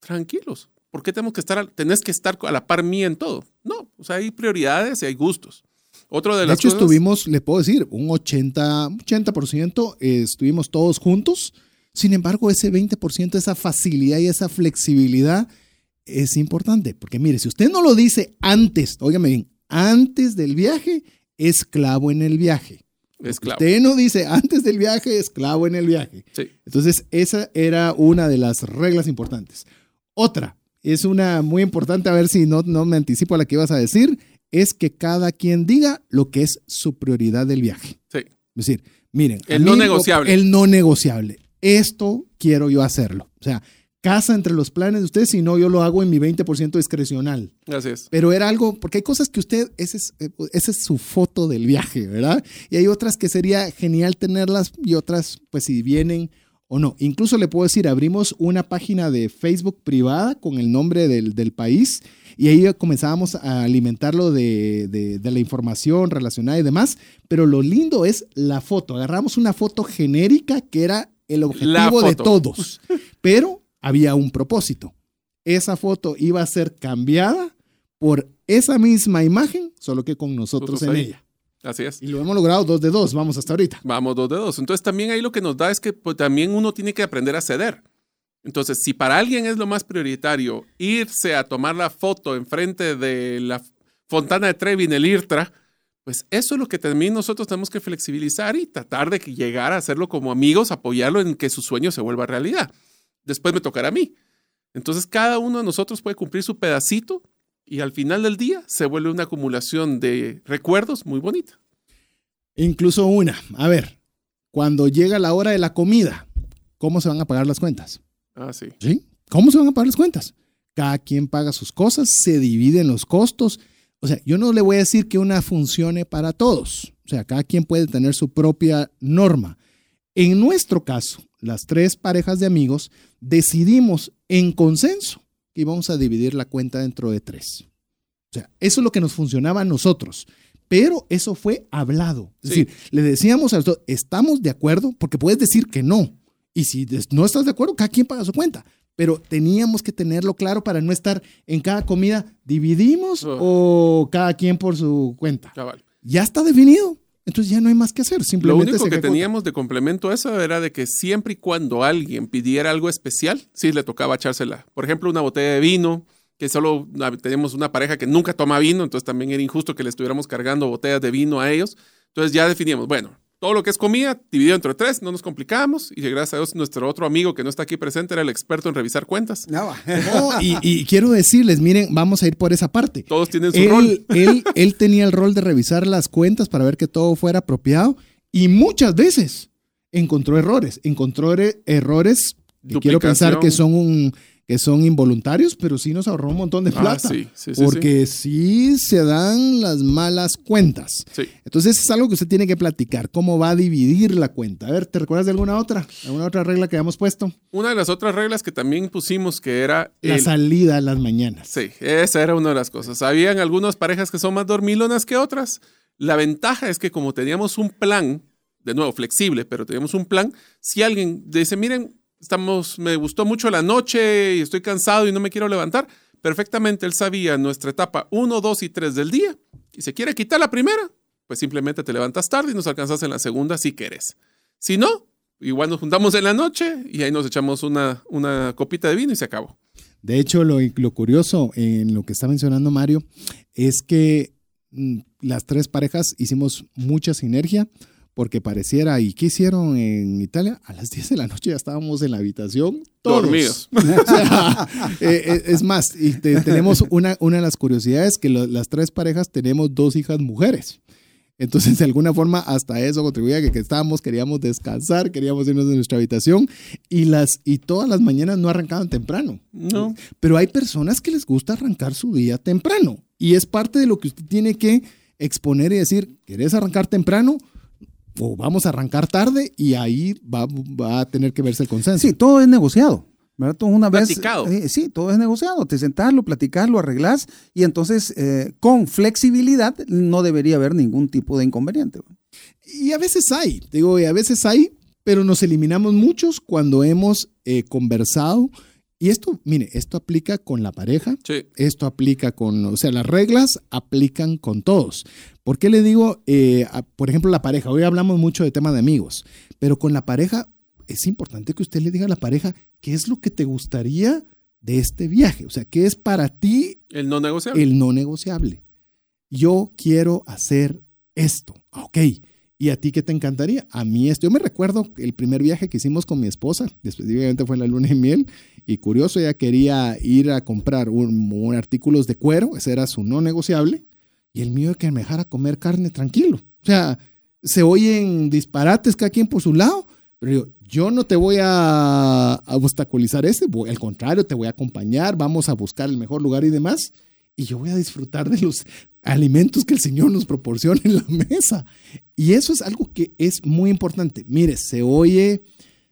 Tranquilos. ¿Por qué tenemos que estar, tenés que estar a la par mía en todo? No, o sea, hay prioridades y hay gustos. Otro de, de las hecho, cosas... estuvimos, le puedo decir, un 80, 80% eh, estuvimos todos juntos. Sin embargo, ese 20%, esa facilidad y esa flexibilidad es importante. Porque mire, si usted no lo dice antes, óigame bien, antes del viaje, esclavo en el viaje. Esclavo. Usted no dice antes del viaje, esclavo en el viaje. Sí. Entonces, esa era una de las reglas importantes. Otra, es una muy importante, a ver si no, no me anticipo a la que ibas a decir, es que cada quien diga lo que es su prioridad del viaje. Sí. Es decir, miren. El no negociable. El no negociable. Esto quiero yo hacerlo. O sea, casa entre los planes de ustedes, si no, yo lo hago en mi 20% discrecional. Así es. Pero era algo, porque hay cosas que usted, esa es, eh, esa es su foto del viaje, ¿verdad? Y hay otras que sería genial tenerlas y otras, pues si vienen o no. Incluso le puedo decir, abrimos una página de Facebook privada con el nombre del, del país y ahí comenzábamos a alimentarlo de, de, de, la información relacionada y demás. Pero lo lindo es la foto. Agarramos una foto genérica que era el objetivo de todos, pero había un propósito. Esa foto iba a ser cambiada por esa misma imagen, solo que con nosotros en ahí. ella. Así es. Y lo hemos logrado dos de dos, vamos hasta ahorita. Vamos dos de dos. Entonces también ahí lo que nos da es que pues, también uno tiene que aprender a ceder. Entonces, si para alguien es lo más prioritario irse a tomar la foto enfrente de la Fontana de Trevi en el IRTRA, pues eso es lo que también nosotros tenemos que flexibilizar y tratar de llegar a hacerlo como amigos, apoyarlo en que su sueño se vuelva realidad. Después me tocará a mí. Entonces, cada uno de nosotros puede cumplir su pedacito y al final del día se vuelve una acumulación de recuerdos muy bonita. Incluso una, a ver, cuando llega la hora de la comida, ¿cómo se van a pagar las cuentas? Ah, sí. ¿Sí? ¿Cómo se van a pagar las cuentas? Cada quien paga sus cosas, se dividen los costos. O sea, yo no le voy a decir que una funcione para todos. O sea, cada quien puede tener su propia norma. En nuestro caso, las tres parejas de amigos decidimos en consenso que íbamos a dividir la cuenta dentro de tres. O sea, eso es lo que nos funcionaba a nosotros. Pero eso fue hablado. Es Sí. decir, le decíamos a los dos, estamos de acuerdo, porque puedes decir que no. Y si no estás de acuerdo, cada quien paga su cuenta. Pero teníamos que tenerlo claro para no estar en cada comida, dividimos o cada quien por su cuenta. Cabal. Ya está definido. Entonces ya no hay más que hacer. Lo Simplemente único se que teníamos de complemento a eso era de que siempre y cuando alguien pidiera algo especial, sí le tocaba echársela. Por ejemplo, una botella de vino, que solo teníamos una pareja que nunca toma vino, entonces también era injusto que le estuviéramos cargando botellas de vino a ellos. Entonces ya definíamos, bueno, todo lo que es comida, dividido entre tres, no nos complicábamos. Y gracias a Dios, nuestro otro amigo que no está aquí presente era el experto en revisar cuentas. No, No, y, y quiero decirles, miren, vamos a ir por esa parte. Todos tienen su Él, rol. él, él tenía el rol de revisar las cuentas para ver que todo fuera apropiado y muchas veces encontró errores. Encontró er- errores que quiero pensar que son, un, que son involuntarios, pero sí nos ahorró un montón de Ah, plata. sí, sí, sí, porque sí. se dan las malas cuentas. Sí. Entonces es algo que usted tiene que platicar, cómo va a dividir la cuenta. A ver, ¿te recuerdas de alguna otra? ¿Alguna otra regla que habíamos puesto? Una de las otras reglas que también pusimos que era La el- salida a las mañanas. Sí, esa era una de las cosas. Habían algunas parejas que son más dormilonas que otras. La ventaja es que como teníamos un plan, de nuevo, flexible, pero teníamos un plan, si alguien dice, miren, estamos, me gustó mucho la noche y estoy cansado y no me quiero levantar, perfectamente él sabía nuestra etapa 1, 2 y 3 del día y se quiere quitar la primera, pues simplemente te levantas tarde y nos alcanzas en la segunda si quieres. Si no, igual nos juntamos en la noche y ahí nos echamos una, una copita de vino y se acabó. De hecho, lo, lo curioso en lo que está mencionando Mario es que mm, las tres parejas hicimos mucha sinergia porque pareciera, ¿y qué hicieron en Italia? A las 10 de la noche ya estábamos en la habitación todos. Dormidos. O sea, eh, eh, es más, y te- tenemos una, una de las curiosidades que lo- las tres parejas tenemos dos hijas mujeres. Entonces, de alguna forma, hasta eso contribuía que, que estábamos, queríamos descansar, queríamos irnos de nuestra habitación y, las, y todas las mañanas no arrancaban temprano. No. Pero hay personas que les gusta arrancar su día temprano y es parte de lo que usted tiene que exponer y decir, ¿querés arrancar temprano? O vamos a arrancar tarde y ahí va, va a tener que verse el consenso. Sí, todo es negociado. ¿verdad? Todo una vez. Platicado. eh, sí, todo es negociado. Te sentás, lo platicás, lo arreglás y entonces eh, con flexibilidad no debería haber ningún tipo de inconveniente. Y a veces hay, digo, y a veces hay, pero nos eliminamos muchos cuando hemos eh, conversado. Y esto, mire, esto aplica con la pareja, Sí. esto aplica con, o sea, las reglas aplican con todos. ¿Por qué le digo, eh, a- por ejemplo, la pareja? Hoy hablamos mucho de tema de amigos, pero con la pareja es importante que usted le diga a la pareja qué es lo que te gustaría de este viaje. O sea, qué es para ti El no negociable. el no negociable. Yo quiero hacer esto. Ok. ¿Y a ti qué te encantaría? A mí esto, yo me recuerdo el primer viaje que hicimos con mi esposa, específicamente fue la luna de miel, y curioso, ella quería ir a comprar un, artículos de cuero, ese era su no negociable, y el mío es que me dejara comer carne tranquilo. O sea, se oyen disparates cada quien por su lado, pero yo, no te voy a, obstaculizar ese, al contrario, te voy a acompañar, vamos a buscar el mejor lugar y demás, y yo voy a disfrutar de los alimentos que el Señor nos proporciona en la mesa. Y eso es algo que es muy importante. Mire, se oye,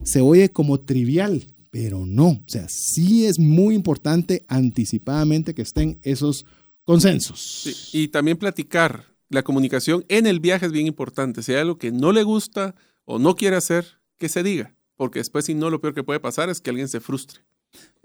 se oye como trivial, pero no. O sea, sí es muy importante anticipadamente que estén esos consensos. y también platicar. La comunicación en el viaje es bien importante. Si hay algo que no le gusta o no quiere hacer, que se diga. Porque después, si no, lo peor que puede pasar es que alguien se frustre.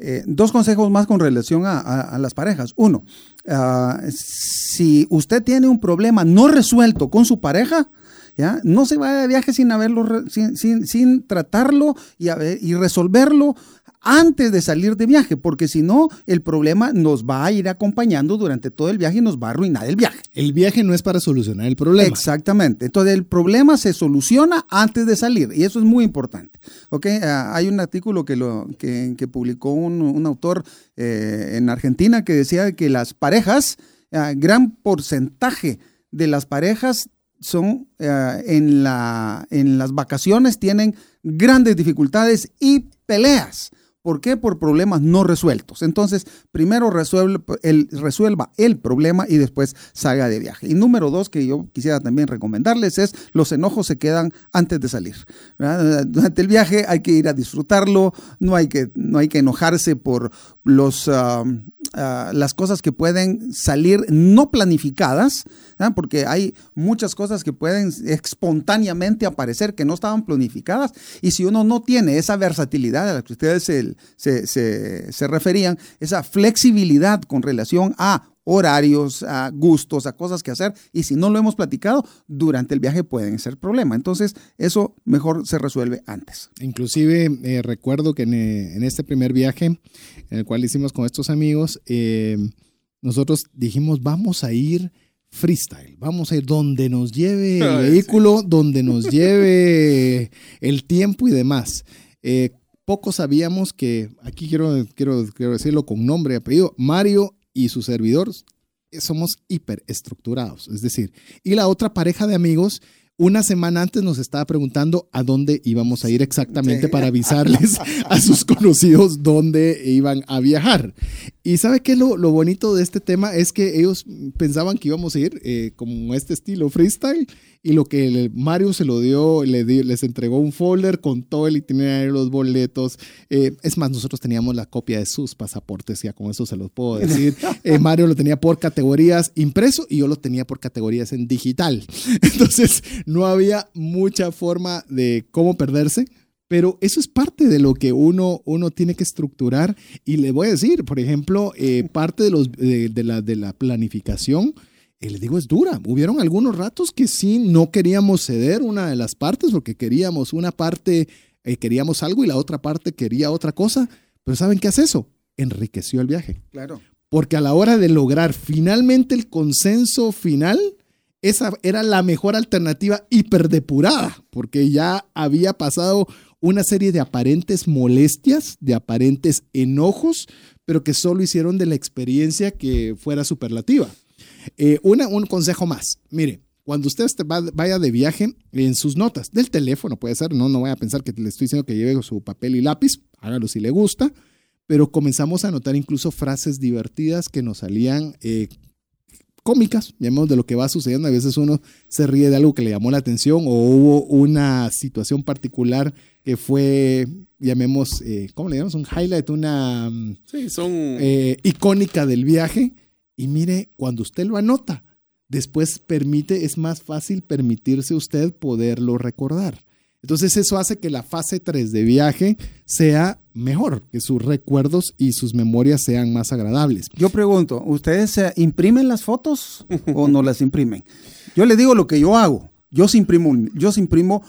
Eh, dos consejos más con relación a, las parejas. Uno, ah, si usted tiene un problema no resuelto con su pareja, ¿ya? no se vaya de viaje sin, haberlo, sin, sin, tratarlo y, y resolverlo antes de salir de viaje, porque si no, el problema nos va a ir acompañando durante todo el viaje y nos va a arruinar el viaje. El viaje no es para solucionar el problema. Exactamente. Entonces, el problema se soluciona antes de salir y eso es muy importante. ¿Okay? Ah, hay un artículo que, lo, que, publicó un, autor eh, en Argentina que decía que las parejas, ah, gran porcentaje de las parejas son ah, en, la, en las vacaciones tienen grandes dificultades y peleas. ¿Por qué? Por problemas no resueltos. Entonces, primero el, resuelva el problema y después salga de viaje. Y número dos, que yo quisiera también recomendarles, es los enojos se quedan antes de salir. Durante el viaje hay que ir a disfrutarlo, no hay que, no hay que enojarse por los, ah, ah, las cosas que pueden salir no planificadas, porque hay muchas cosas que pueden espontáneamente aparecer que no estaban planificadas. Y si uno no tiene esa versatilidad a la que ustedes se se, referían, esa flexibilidad con relación a horarios, a gustos, a cosas que hacer. Y si no lo hemos platicado, durante el viaje pueden ser problema. Entonces, eso mejor se resuelve antes. Inclusive, eh, recuerdo que eh, en, este primer viaje, en el cual hicimos con estos amigos, eh, nosotros dijimos, vamos a ir freestyle, vamos a ir donde nos lleve el vehículo, donde nos lleve el tiempo y demás poco sabíamos que, aquí quiero, quiero, quiero decirlo con nombre y apellido, Mario y su servidor somos hiperestructurados. Es decir, y la otra pareja de amigos una semana antes nos estaba preguntando a dónde íbamos a ir exactamente para avisarles a sus conocidos dónde iban a viajar. Y sabe qué lo, lo bonito de este tema es que ellos pensaban que íbamos a ir eh, como este estilo freestyle y lo que Mario se lo dio, le les entregó un folder con todo el itinerario, los boletos. Eh, es más, nosotros teníamos la copia de sus pasaportes, ya con eso se los puedo decir. Eh, Mario lo tenía por categorías impreso y yo lo tenía por categorías en digital. Entonces, no había mucha forma de cómo perderse. Pero eso es parte de lo que uno, uno tiene que estructurar. Y le voy a decir, por ejemplo, eh, parte de, los, de, la, de la planificación y le digo, es dura. Hubieron algunos ratos que sí no queríamos ceder una de las partes porque queríamos una parte, eh, queríamos algo y la otra parte quería otra cosa. Pero ¿saben qué hace eso? Enriqueció el viaje. Claro. Porque a la hora de lograr finalmente el consenso final, esa era la mejor alternativa hiperdepurada, porque ya había pasado una serie de aparentes molestias, de aparentes enojos, pero que solo hicieron de la experiencia que fuera superlativa. Eh, un consejo más. Mire, cuando usted vaya de viaje, en sus notas del teléfono, puede ser, no, no vaya a pensar que le estoy diciendo que lleve su papel y lápiz, hágalo si le gusta, pero comenzamos a anotar incluso frases divertidas que nos salían eh, cómicas, llamemos de lo que va sucediendo. A veces uno se ríe de algo que le llamó la atención o hubo una situación particular que fue, llamemos, eh, ¿cómo le llamamos? Un highlight, una mm, sí, son... icónica del viaje y mire, cuando usted lo anota, después permite, es más fácil permitirse usted poderlo recordar. Entonces eso hace que la fase 3 de viaje sea mejor, que sus recuerdos y sus memorias sean más agradables. Yo pregunto, ¿ustedes imprimen las fotos o no las imprimen? Yo le digo lo que yo hago. Yo imprimo, yo imprimo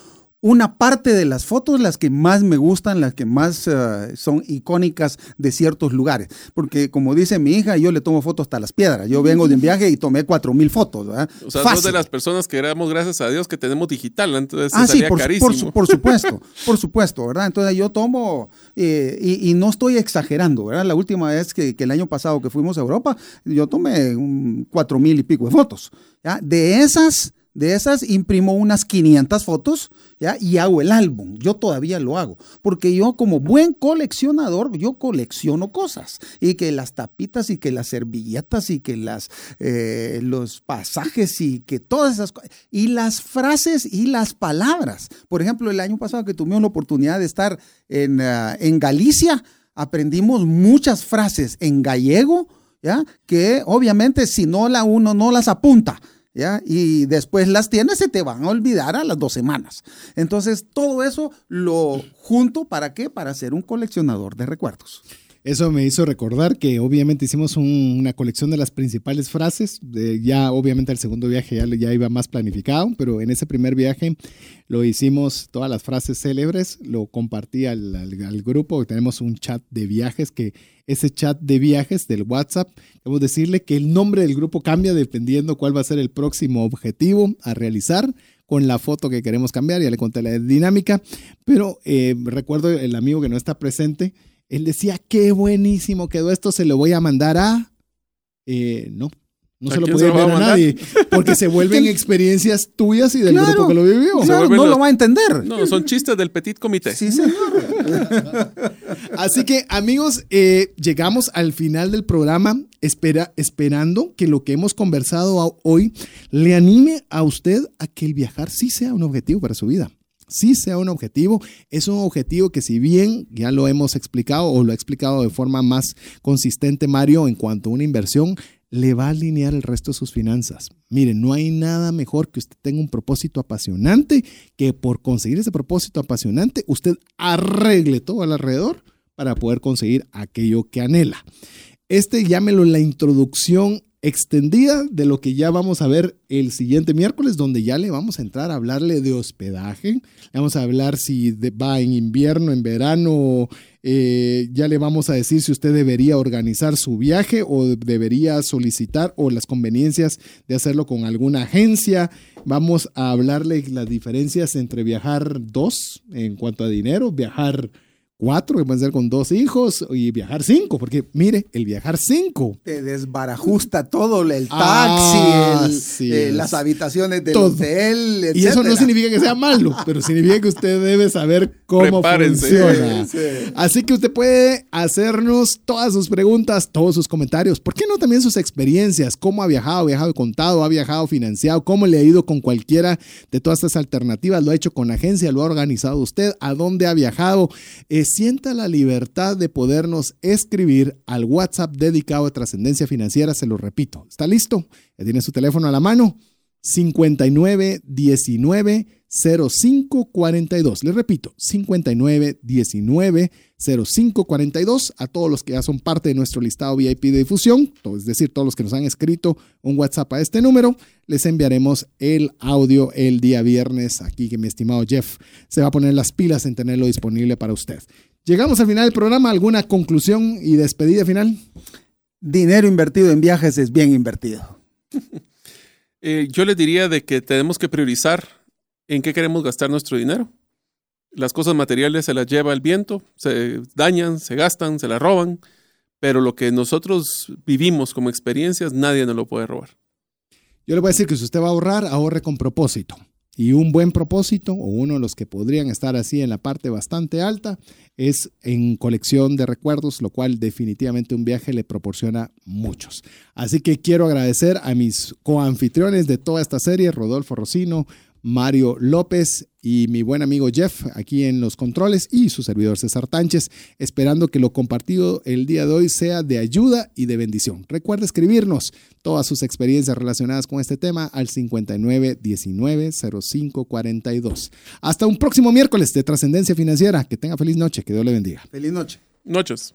una parte de las fotos, las que más me gustan, las que más eh, son icónicas de ciertos lugares. Porque como dice mi hija, yo le tomo fotos hasta las piedras. Yo vengo de un viaje y tomé cuatro mil fotos. ¿verdad? O sea, Fácil. sos de las personas que damos gracias a Dios que tenemos digital, entonces Ah, sí, por, carísimo. por, su- por supuesto, por supuesto, ¿verdad? Entonces yo tomo, eh, y, y no estoy exagerando, ¿verdad? La última vez que, que el año pasado que fuimos a Europa, yo tomé un cuatro mil y pico de fotos, ¿ya? De esas, de esas imprimo unas 500 fotos, ¿ya? Y hago el álbum, yo todavía lo hago, porque yo como buen coleccionador, yo colecciono cosas, y que las tapitas, y que las servilletas, y que las, eh, los pasajes, y que todas esas cosas, y las frases y las palabras. Por ejemplo, el año pasado que tuve una oportunidad de estar en, ah, en Galicia, aprendimos muchas frases en gallego, ¿ya? Que obviamente si no la uno no las apunta, Y después las tienes, se te van a olvidar a las dos semanas. Entonces, todo eso lo junto, ¿para qué? Para ser un coleccionador de recuerdos. Eso me hizo recordar que obviamente hicimos un- una colección de las principales frases. ya obviamente el segundo viaje ya, iba más planificado, pero en ese primer viaje lo hicimos todas las frases célebres, lo compartí al, al- al grupo. Tenemos un chat de viajes que ese chat de viajes del WhatsApp, debo decirle que el nombre del grupo cambia dependiendo cuál va a ser el próximo objetivo a realizar con la foto que queremos cambiar. Ya le conté la dinámica, pero eh, recuerdo el amigo que no está presente. Él decía, qué buenísimo quedó esto, se lo voy a mandar a... Eh, no, no ¿A se lo va enviar a nadie, porque se vuelven experiencias tuyas y del Claro. grupo que lo vivió. Claro, no los- lo va a entender. No, son chistes del petit comité. Sí, señor. Así que amigos, eh, llegamos al final del programa espera, esperando que lo que hemos conversado hoy le anime a usted a que el viajar sí sea un objetivo para su vida. Sí sea un objetivo, es un objetivo que si bien ya lo hemos explicado o lo ha explicado de forma más consistente Mario en cuanto a una inversión, le va a alinear el resto de sus finanzas. Miren, no hay nada mejor que usted tenga un propósito apasionante, que por conseguir ese propósito apasionante usted arregle todo al alrededor para poder conseguir aquello que anhela. Este llámelo la introducción extendida de lo que ya vamos a ver el siguiente miércoles, donde ya le vamos a entrar a hablarle de hospedaje, le vamos a hablar si va en invierno, en verano, eh, ya le vamos a decir si usted debería organizar su viaje o debería solicitar o las conveniencias de hacerlo con alguna agencia. Vamos a hablarle las diferencias entre viajar dos en cuanto a dinero, viajar cuatro, que pueden ser con dos hijos, y viajar cinco, porque mire, el viajar cinco Te desbarajusta todo, el taxi, Ah, el- sí eh, es. las habitaciones del Todo. hotel, Y eso no significa que sea malo, pero significa que usted debe saber cómo Prepárense. funciona. Sí, sí. Así que usted puede hacernos todas sus preguntas, todos sus comentarios. ¿Por qué no también sus experiencias? ¿Cómo ha viajado? ¿Ha viajado contado? ¿Ha viajado financiado? ¿Cómo le ha ido con cualquiera de todas estas alternativas? ¿Lo ha hecho con agencia? ¿Lo ha organizado usted? ¿A dónde ha viajado? Eh, sienta la libertad de podernos escribir al WhatsApp dedicado a trascendencia financiera. Se lo repito. ¿Está listo? Ya tiene su teléfono a la mano. 59 19 05 42. Les repito, 59 19 05 42. A todos los que ya son parte de nuestro listado VIP de difusión, es decir, todos los que nos han escrito un WhatsApp a este número, les enviaremos el audio el día viernes. Aquí que mi estimado Jeff se va a poner las pilas en tenerlo disponible para usted. Llegamos al final del programa. ¿Alguna conclusión y despedida final? Dinero invertido en viajes es bien invertido. Eh, yo les diría de que tenemos que priorizar en qué queremos gastar nuestro dinero. Las cosas materiales se las lleva el viento, se dañan, se gastan, se las roban, pero lo que nosotros vivimos como experiencias nadie nos lo puede robar. Yo le voy a decir que si usted va a ahorrar, ahorre con propósito. Y un buen propósito, o uno de los que podrían estar así en la parte bastante alta, es en colección de recuerdos, lo cual definitivamente un viaje le proporciona muchos. Así que quiero agradecer a mis coanfitriones de toda esta serie, Rodolfo Rocino, Mario López y mi buen amigo Jeff aquí en los controles y su servidor César Tánchez, esperando que lo compartido el día de hoy sea de ayuda y de bendición. Recuerde escribirnos todas sus experiencias relacionadas con este tema al 59 19 05 42. Hasta un próximo miércoles de Trascendencia Financiera. Que tenga feliz noche, que Dios le bendiga. Feliz noche. Noches.